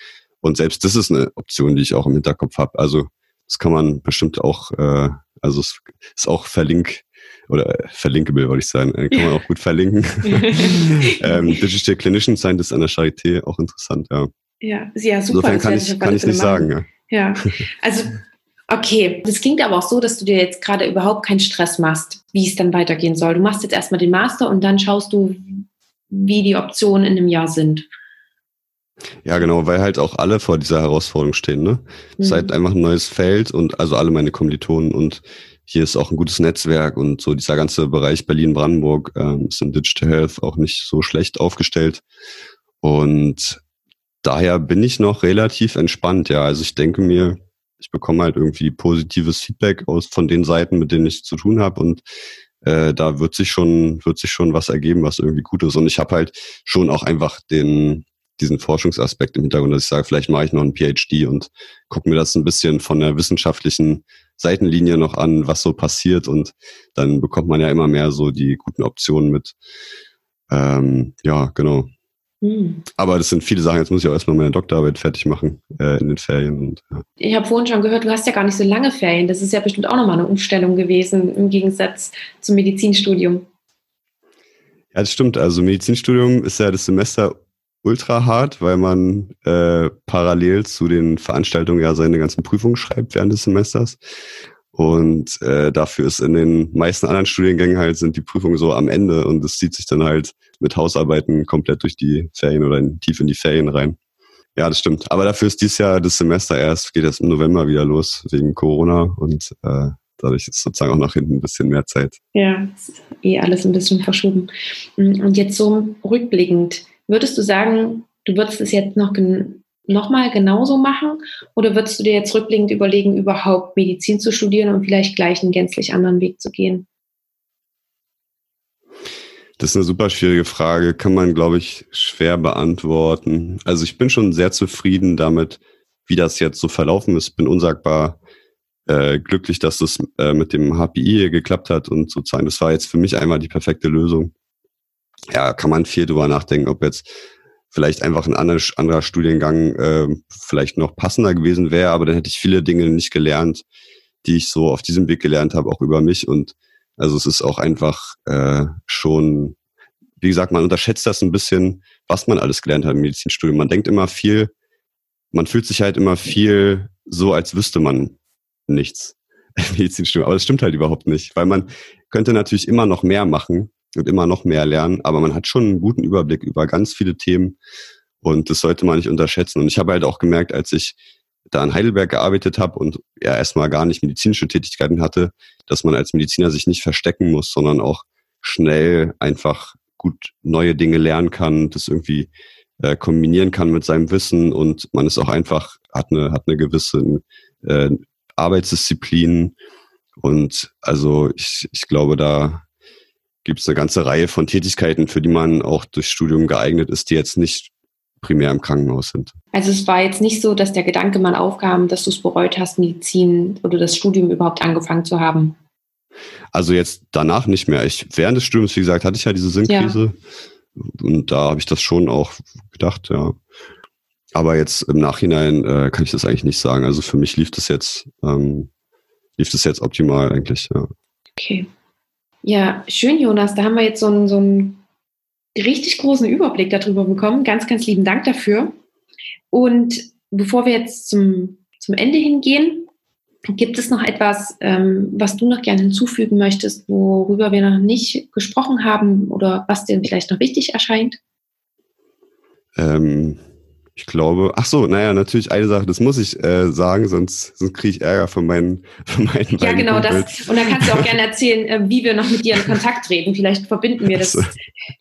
Und selbst das ist eine Option, die ich auch im Hinterkopf habe. Also das kann man bestimmt auch, äh, also es ist auch verlink oder äh, verlinkable, wollte ich sagen, äh, kann man auch gut verlinken. ähm, Digital Clinician Scientist an der Charité, auch interessant, ja. Ja, ja super. Insofern kann ich, kann ich nicht sagen. Ja. ja, also okay. Das klingt aber auch so, dass du dir jetzt gerade überhaupt keinen Stress machst, wie es dann weitergehen soll. Du machst jetzt erstmal den Master und dann schaust du, wie die Optionen in einem Jahr sind. Ja, genau, weil halt auch alle vor dieser Herausforderung stehen. Ne? Es ist halt mhm. einfach ein neues Feld und also alle meine Kommilitonen und hier ist auch ein gutes Netzwerk und so dieser ganze Bereich Berlin-Brandenburg ähm, ist in Digital Health auch nicht so schlecht aufgestellt. Und daher bin ich noch relativ entspannt, ja. Also ich denke mir, ich bekomme halt irgendwie positives Feedback aus von den Seiten, mit denen ich zu tun habe und äh, da wird sich schon wird sich schon was ergeben, was irgendwie gut ist. Und ich habe halt schon auch einfach den diesen Forschungsaspekt im Hintergrund, dass ich sage, vielleicht mache ich noch einen PhD und gucke mir das ein bisschen von der wissenschaftlichen Seitenlinie noch an, was so passiert und dann bekommt man ja immer mehr so die guten Optionen mit. Ähm, ja, genau. Hm. Aber das sind viele Sachen. Jetzt muss ich auch erstmal meine Doktorarbeit fertig machen äh, in den Ferien. Und, ja. Ich habe vorhin schon gehört, du hast ja gar nicht so lange Ferien. Das ist ja bestimmt auch nochmal eine Umstellung gewesen im Gegensatz zum Medizinstudium. Ja, das stimmt. Also Medizinstudium ist ja das Semester ultra hart, weil man äh, parallel zu den Veranstaltungen ja seine ganzen Prüfungen schreibt während des Semesters. Und äh, dafür ist in den meisten anderen Studiengängen halt sind die Prüfungen so am Ende und es zieht sich dann halt mit Hausarbeiten komplett durch die Ferien oder in, tief in die Ferien rein. Ja, das stimmt. Aber dafür ist dieses Jahr das Semester erst, geht erst im November wieder los wegen Corona und äh, dadurch ist sozusagen auch nach hinten ein bisschen mehr Zeit. Ja, ist eh alles ein bisschen verschoben. Und jetzt so rückblickend, würdest du sagen, du würdest es jetzt noch nochmal genauso machen? Oder würdest du dir jetzt rückblickend überlegen, überhaupt Medizin zu studieren und vielleicht gleich einen gänzlich anderen Weg zu gehen? Das ist eine super schwierige Frage, kann man, glaube ich, schwer beantworten. Also ich bin schon sehr zufrieden damit, wie das jetzt so verlaufen ist. Bin unsagbar äh, glücklich, dass das äh, mit dem HPI geklappt hat und sozusagen, das war jetzt für mich einmal die perfekte Lösung. Ja, kann man viel drüber nachdenken, ob jetzt vielleicht einfach ein anderer, Studiengang äh, vielleicht noch passender gewesen wäre, aber dann hätte ich viele Dinge nicht gelernt, die ich so auf diesem Weg gelernt habe, auch über mich und also es ist auch einfach äh, schon, wie gesagt, man unterschätzt das ein bisschen, was man alles gelernt hat im Medizinstudium. Man denkt immer viel, man fühlt sich halt immer viel so, als wüsste man nichts im Medizinstudium. Aber das stimmt halt überhaupt nicht, weil man könnte natürlich immer noch mehr machen und immer noch mehr lernen, aber man hat schon einen guten Überblick über ganz viele Themen und das sollte man nicht unterschätzen. Und ich habe halt auch gemerkt, als ich da in Heidelberg gearbeitet habe und ja erstmal gar nicht medizinische Tätigkeiten hatte, dass man als Mediziner sich nicht verstecken muss, sondern auch schnell einfach gut neue Dinge lernen kann, das irgendwie äh, kombinieren kann mit seinem Wissen und man ist auch einfach, hat eine, hat eine gewisse äh, Arbeitsdisziplin und also ich, ich glaube, da gibt es eine ganze Reihe von Tätigkeiten, für die man auch durch Studium geeignet ist, die jetzt nicht primär im Krankenhaus sind. Also es war jetzt nicht so, dass der Gedanke mal aufkam, dass du es bereut hast, Medizin oder das Studium überhaupt angefangen zu haben. Also jetzt danach nicht mehr. Ich während des Studiums, wie gesagt, hatte ich ja diese Sinnkrise ja. und da habe ich das schon auch gedacht, ja. Aber jetzt im Nachhinein äh, kann ich das eigentlich nicht sagen. Also für mich lief das jetzt ähm, lief das jetzt optimal eigentlich. Ja. Okay. Ja, schön, Jonas. Da haben wir jetzt so ein, so ein richtig großen Überblick darüber bekommen. Ganz, ganz lieben Dank dafür. Und bevor wir jetzt zum, zum Ende hingehen, gibt es noch etwas, ähm, was du noch gerne hinzufügen möchtest, worüber wir noch nicht gesprochen haben oder was dir vielleicht noch wichtig erscheint? Ähm, ich glaube, ach so, naja, natürlich eine Sache, das muss ich äh, sagen, sonst, sonst kriege ich Ärger von meinen, von meinen Ja, genau, das. Und dann kannst du auch gerne erzählen, äh, wie wir noch mit dir in Kontakt treten. Vielleicht verbinden wir das, also,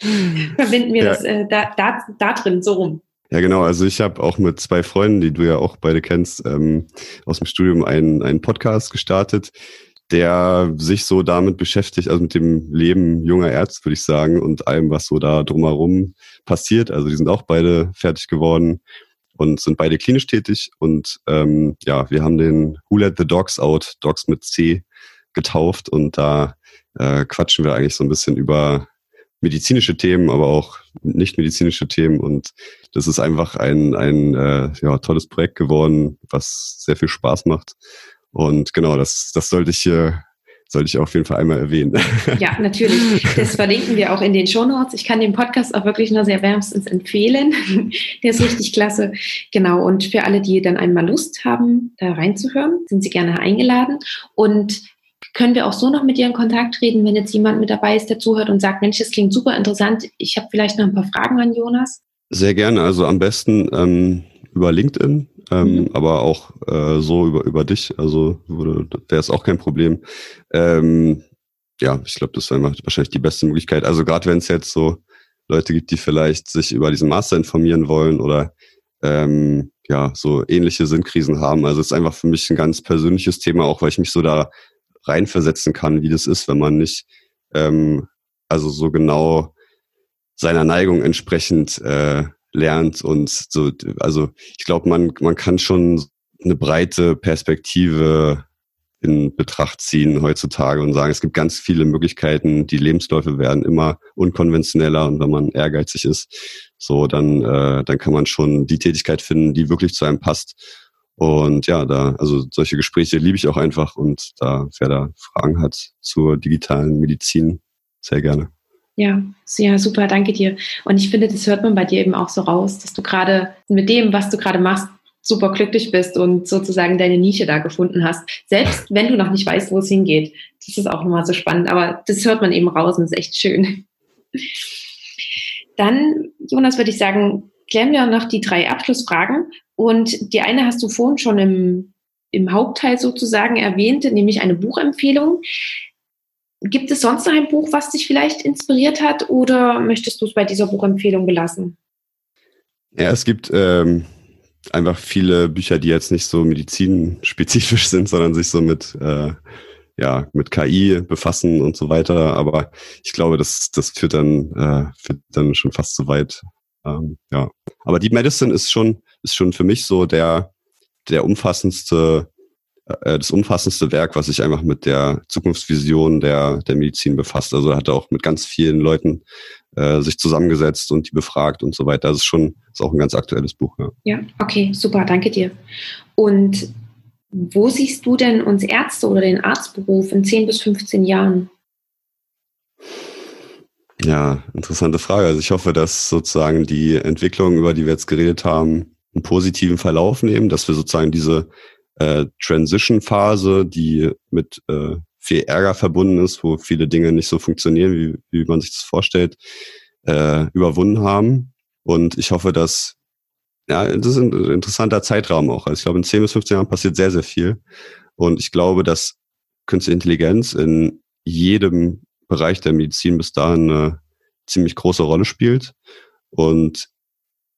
verbinden wir ja. das äh, da, da, da drin so rum. Ja, genau. Also ich habe auch mit zwei Freunden, die du ja auch beide kennst, ähm, aus dem Studium einen, einen Podcast gestartet, der sich so damit beschäftigt, also mit dem Leben junger Ärzte, würde ich sagen, und allem, was so da drumherum passiert. Also die sind auch beide fertig geworden und sind beide klinisch tätig. Und ähm, ja, wir haben den Who Let the Dogs Out, Dogs mit C, getauft und da äh, quatschen wir eigentlich so ein bisschen über medizinische Themen, aber auch nicht medizinische Themen. Und das ist einfach ein, ein äh, ja, tolles Projekt geworden, was sehr viel Spaß macht. Und genau, das, das sollte ich hier sollte ich auf jeden Fall einmal erwähnen. Ja, natürlich. Das verlinken wir auch in den Shownotes. Ich kann den Podcast auch wirklich nur sehr wärmstens empfehlen. Der ist richtig klasse. Genau. Und für alle, die dann einmal Lust haben, da reinzuhören, sind Sie gerne eingeladen. Und können wir auch so noch mit dir in Kontakt treten, wenn jetzt jemand mit dabei ist, der zuhört und sagt, Mensch, das klingt super interessant. Ich habe vielleicht noch ein paar Fragen an Jonas. Sehr gerne. Also am besten ähm, über LinkedIn ähm, mhm. aber auch äh, so über, über dich, also wäre es auch kein Problem. Ähm, ja, ich glaube, das wäre wahrscheinlich die beste Möglichkeit. Also gerade wenn es jetzt so Leute gibt, die vielleicht sich über diesen Master informieren wollen oder ähm, ja, so ähnliche Sinnkrisen haben. Also es ist einfach für mich ein ganz persönliches Thema, auch weil ich mich so da reinversetzen kann, wie das ist, wenn man nicht ähm, also so genau seiner Neigung entsprechend äh, lernt und so, also ich glaube, man, man kann schon eine breite Perspektive in Betracht ziehen heutzutage und sagen, es gibt ganz viele Möglichkeiten, die Lebensläufe werden immer unkonventioneller und wenn man ehrgeizig ist, so dann, äh, dann kann man schon die Tätigkeit finden, die wirklich zu einem passt. Und ja, da, also solche Gespräche liebe ich auch einfach und da, wer da Fragen hat zur digitalen Medizin, sehr gerne. Ja, sehr super, danke dir. Und ich finde, das hört man bei dir eben auch so raus, dass du gerade mit dem, was du gerade machst, super glücklich bist und sozusagen deine Nische da gefunden hast. Selbst wenn du noch nicht weißt, wo es hingeht. Das ist auch nochmal so spannend, aber das hört man eben raus und ist echt schön. Dann, Jonas, würde ich sagen, klären wir noch die drei Abschlussfragen. Und die eine hast du vorhin schon im, im Hauptteil sozusagen erwähnt, nämlich eine Buchempfehlung. Gibt es sonst noch ein Buch, was dich vielleicht inspiriert hat oder möchtest du es bei dieser Buchempfehlung belassen? Ja, es gibt ähm, einfach viele Bücher, die jetzt nicht so medizinspezifisch sind, sondern sich so mit, äh, ja, mit KI befassen und so weiter. Aber ich glaube, das, das führt dann, äh, führt dann schon fast zu weit. Ähm, ja. Aber Deep Medicine ist schon, ist schon für mich so der, der umfassendste, äh, das umfassendste Werk, was sich einfach mit der Zukunftsvision der, der Medizin befasst. Also er hat auch mit ganz vielen Leuten äh, sich zusammengesetzt und die befragt und so weiter. Das ist schon ist auch ein ganz aktuelles Buch. Ja. ja, okay, super, danke dir. Und wo siehst du denn uns Ärzte oder den Arztberuf in 10 bis 15 Jahren? Ja, interessante Frage. Also ich hoffe, dass sozusagen die Entwicklungen, über die wir jetzt geredet haben, einen positiven Verlauf nehmen, dass wir sozusagen diese äh, Transition-Phase, die mit äh, viel Ärger verbunden ist, wo viele Dinge nicht so funktionieren, wie, wie man sich das vorstellt, äh, überwunden haben. Und ich hoffe, dass, ja, das ist ein interessanter Zeitraum auch. Also ich glaube, in 10 bis 15 Jahren passiert sehr, sehr viel. Und ich glaube, dass Künstliche Intelligenz in jedem Bereich der Medizin bis dahin eine ziemlich große Rolle spielt. Und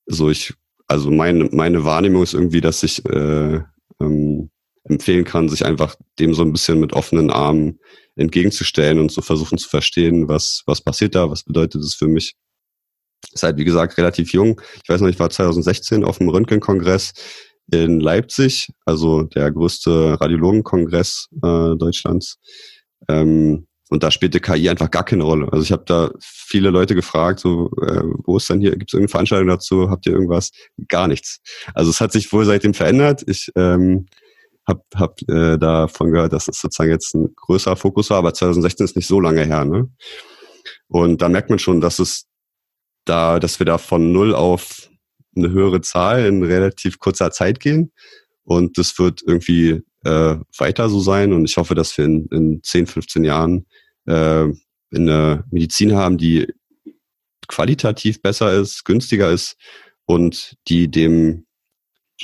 so ich, also meine, meine Wahrnehmung ist irgendwie, dass ich äh, ähm, empfehlen kann, sich einfach dem so ein bisschen mit offenen Armen entgegenzustellen und zu versuchen zu verstehen, was, was passiert da, was bedeutet es für mich. Ist halt, wie gesagt, relativ jung. Ich weiß noch, ich war 2016 auf dem Röntgenkongress in Leipzig, also der größte Radiologenkongress äh, Deutschlands. Ähm, und da spielte KI einfach gar keine Rolle. Also ich habe da viele Leute gefragt, so, äh, wo ist denn hier, gibt es irgendeine Veranstaltung dazu, habt ihr irgendwas? Gar nichts. Also es hat sich wohl seitdem verändert. Ich ähm, habe hab, äh, davon gehört, dass es sozusagen jetzt ein größerer Fokus war, aber 2016 ist nicht so lange her. Ne? Und da merkt man schon, dass es da, dass wir da von null auf eine höhere Zahl in relativ kurzer Zeit gehen. Und das wird irgendwie äh, weiter so sein. Und ich hoffe, dass wir in, in 10, 15 Jahren äh, eine Medizin haben, die qualitativ besser ist, günstiger ist und die dem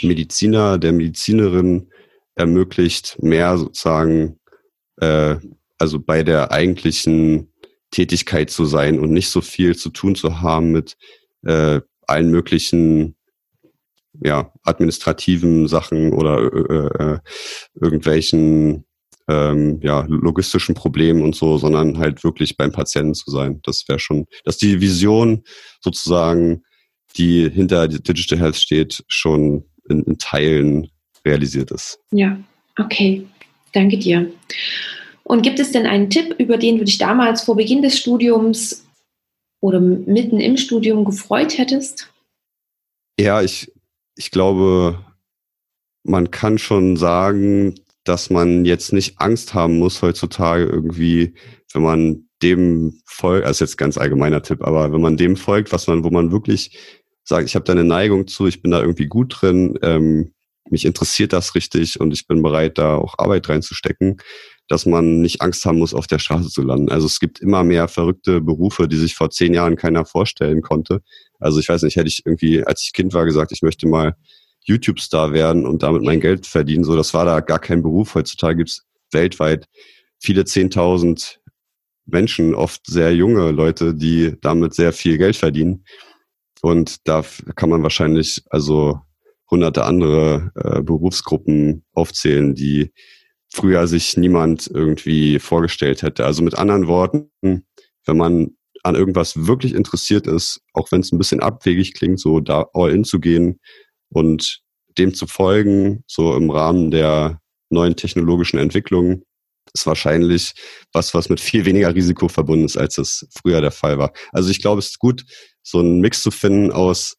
Mediziner, der Medizinerin ermöglicht, mehr sozusagen, äh, also bei der eigentlichen Tätigkeit zu sein und nicht so viel zu tun zu haben mit äh, allen möglichen ja, administrativen Sachen oder äh, äh, irgendwelchen ähm, ja, logistischen Problemen und so, sondern halt wirklich beim Patienten zu sein. Das wäre schon, dass die Vision sozusagen, die hinter Digital Health steht, schon in, in Teilen realisiert ist. Ja, okay. Danke dir. Und gibt es denn einen Tipp, über den du dich damals vor Beginn des Studiums oder mitten im Studium gefreut hättest? Ja, ich, ich glaube, man kann schon sagen, dass man jetzt nicht Angst haben muss heutzutage irgendwie, wenn man dem folgt, also jetzt ganz allgemeiner Tipp, aber wenn man dem folgt, was man, wo man wirklich sagt, ich habe da eine Neigung zu, ich bin da irgendwie gut drin, ähm, mich interessiert das richtig und ich bin bereit, da auch Arbeit reinzustecken, dass man nicht Angst haben muss, auf der Straße zu landen. Also es gibt immer mehr verrückte Berufe, die sich vor zehn Jahren keiner vorstellen konnte. Also ich weiß nicht, hätte ich irgendwie, als ich Kind war, gesagt, ich möchte mal YouTube-Star werden und damit mein Geld verdienen. So, das war da gar kein Beruf. Heutzutage gibt es weltweit viele Zehntausend Menschen, oft sehr junge Leute, die damit sehr viel Geld verdienen. Und da kann man wahrscheinlich also hunderte andere äh, Berufsgruppen aufzählen, die früher sich niemand irgendwie vorgestellt hätte. Also mit anderen Worten, wenn man an irgendwas wirklich interessiert ist, auch wenn es ein bisschen abwegig klingt, so da all in zu gehen und dem zu folgen, so im Rahmen der neuen technologischen Entwicklungen, ist wahrscheinlich was, was mit viel weniger Risiko verbunden ist, als es früher der Fall war. Also ich glaube, es ist gut, so einen Mix zu finden aus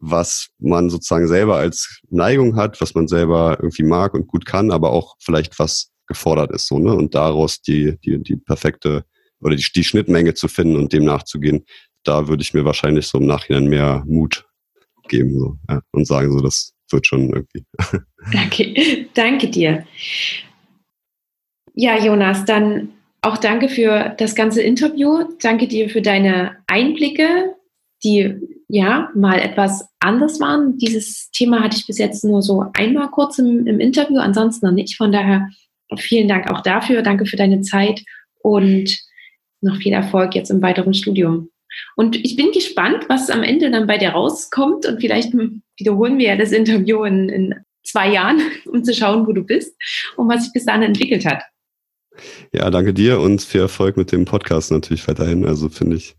was man sozusagen selber als Neigung hat, was man selber irgendwie mag und gut kann, aber auch vielleicht was gefordert ist, so, ne? Und daraus die, die, die perfekte oder die, die Schnittmenge zu finden und dem nachzugehen, da würde ich mir wahrscheinlich so im Nachhinein mehr Mut geben, so, ja, und sagen, so, das wird schon irgendwie. Okay, danke dir. Ja, Jonas, dann auch danke für das ganze Interview. Danke dir für deine Einblicke, die ja mal etwas anders waren. Dieses Thema hatte ich bis jetzt nur so einmal kurz im, im Interview, ansonsten noch nicht. Von daher vielen Dank auch dafür. Danke für deine Zeit und noch viel Erfolg jetzt im weiteren Studium. Und ich bin gespannt, was am Ende dann bei dir rauskommt. Und vielleicht wiederholen wir ja das Interview in, in zwei Jahren, um zu schauen, wo du bist und was sich bis dahin entwickelt hat. Ja, danke dir und viel Erfolg mit dem Podcast natürlich weiterhin. Also finde ich,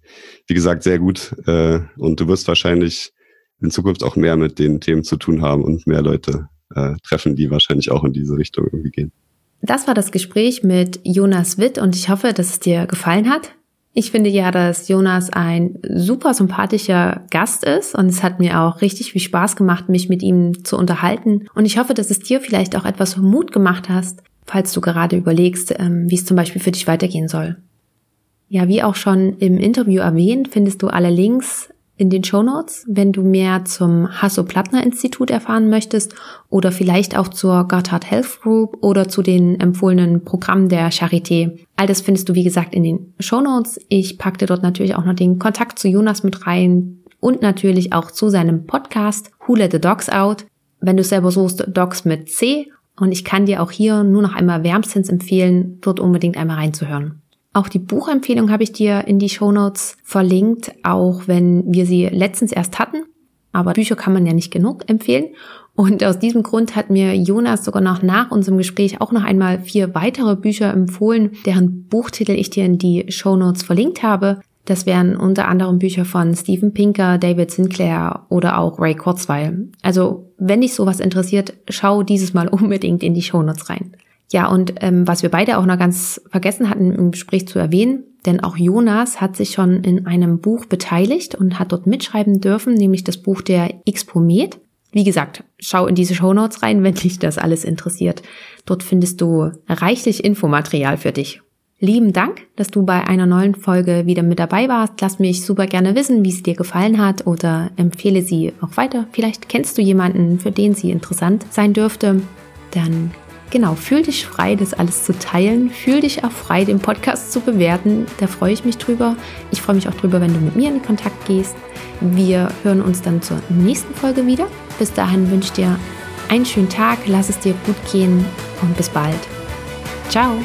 wie gesagt, sehr gut. Äh, und du wirst wahrscheinlich in Zukunft auch mehr mit den Themen zu tun haben und mehr Leute äh, treffen, die wahrscheinlich auch in diese Richtung irgendwie gehen. Das war das Gespräch mit Jonas Witt und ich hoffe, dass es dir gefallen hat. Ich finde ja, dass Jonas ein super sympathischer Gast ist und es hat mir auch richtig viel Spaß gemacht, mich mit ihm zu unterhalten. Und ich hoffe, dass es dir vielleicht auch etwas Mut gemacht hast, falls du gerade überlegst, ähm, wie es zum Beispiel für dich weitergehen soll. Ja, wie auch schon im Interview erwähnt, findest du alle Links in den Show Notes, wenn du mehr zum Hasso-Plattner-Institut erfahren möchtest oder vielleicht auch zur Gotthard Health Group oder zu den empfohlenen Programmen der Charité. All das findest du, wie gesagt, in den Show Notes. Ich packte dort natürlich auch noch den Kontakt zu Jonas mit rein und natürlich auch zu seinem Podcast Who Let the Dogs Out. Wenn du selber suchst, Dogs mit C und ich kann dir auch hier nur noch einmal wärmstens empfehlen, dort unbedingt einmal reinzuhören. Auch die Buchempfehlung habe ich dir in die Show Notes verlinkt, auch wenn wir sie letztens erst hatten. Aber Bücher kann man ja nicht genug empfehlen. Und aus diesem Grund hat mir Jonas sogar noch nach unserem Gespräch auch noch einmal vier weitere Bücher empfohlen, deren Buchtitel ich dir in die Show Notes verlinkt habe. Das wären unter anderem Bücher von Steven Pinker, David Sinclair oder auch Ray Kurzweil. Also, wenn dich sowas interessiert, schau dieses Mal unbedingt in die Shownotes rein. Ja, und ähm, was wir beide auch noch ganz vergessen hatten im Gespräch zu erwähnen, denn auch Jonas hat sich schon in einem Buch beteiligt und hat dort mitschreiben dürfen, nämlich das Buch der Expomet. Wie gesagt, schau in diese Shownotes rein, wenn dich das alles interessiert. Dort findest du reichlich Infomaterial für dich. Lieben Dank, dass du bei einer neuen Folge wieder mit dabei warst. Lass mich super gerne wissen, wie sie dir gefallen hat oder empfehle sie auch weiter. Vielleicht kennst du jemanden, für den sie interessant sein dürfte. Dann genau, fühl dich frei, das alles zu teilen. Fühl dich auch frei, den Podcast zu bewerten. Da freue ich mich drüber. Ich freue mich auch drüber, wenn du mit mir in Kontakt gehst. Wir hören uns dann zur nächsten Folge wieder. Bis dahin wünsche ich dir einen schönen Tag, lass es dir gut gehen und bis bald. Ciao!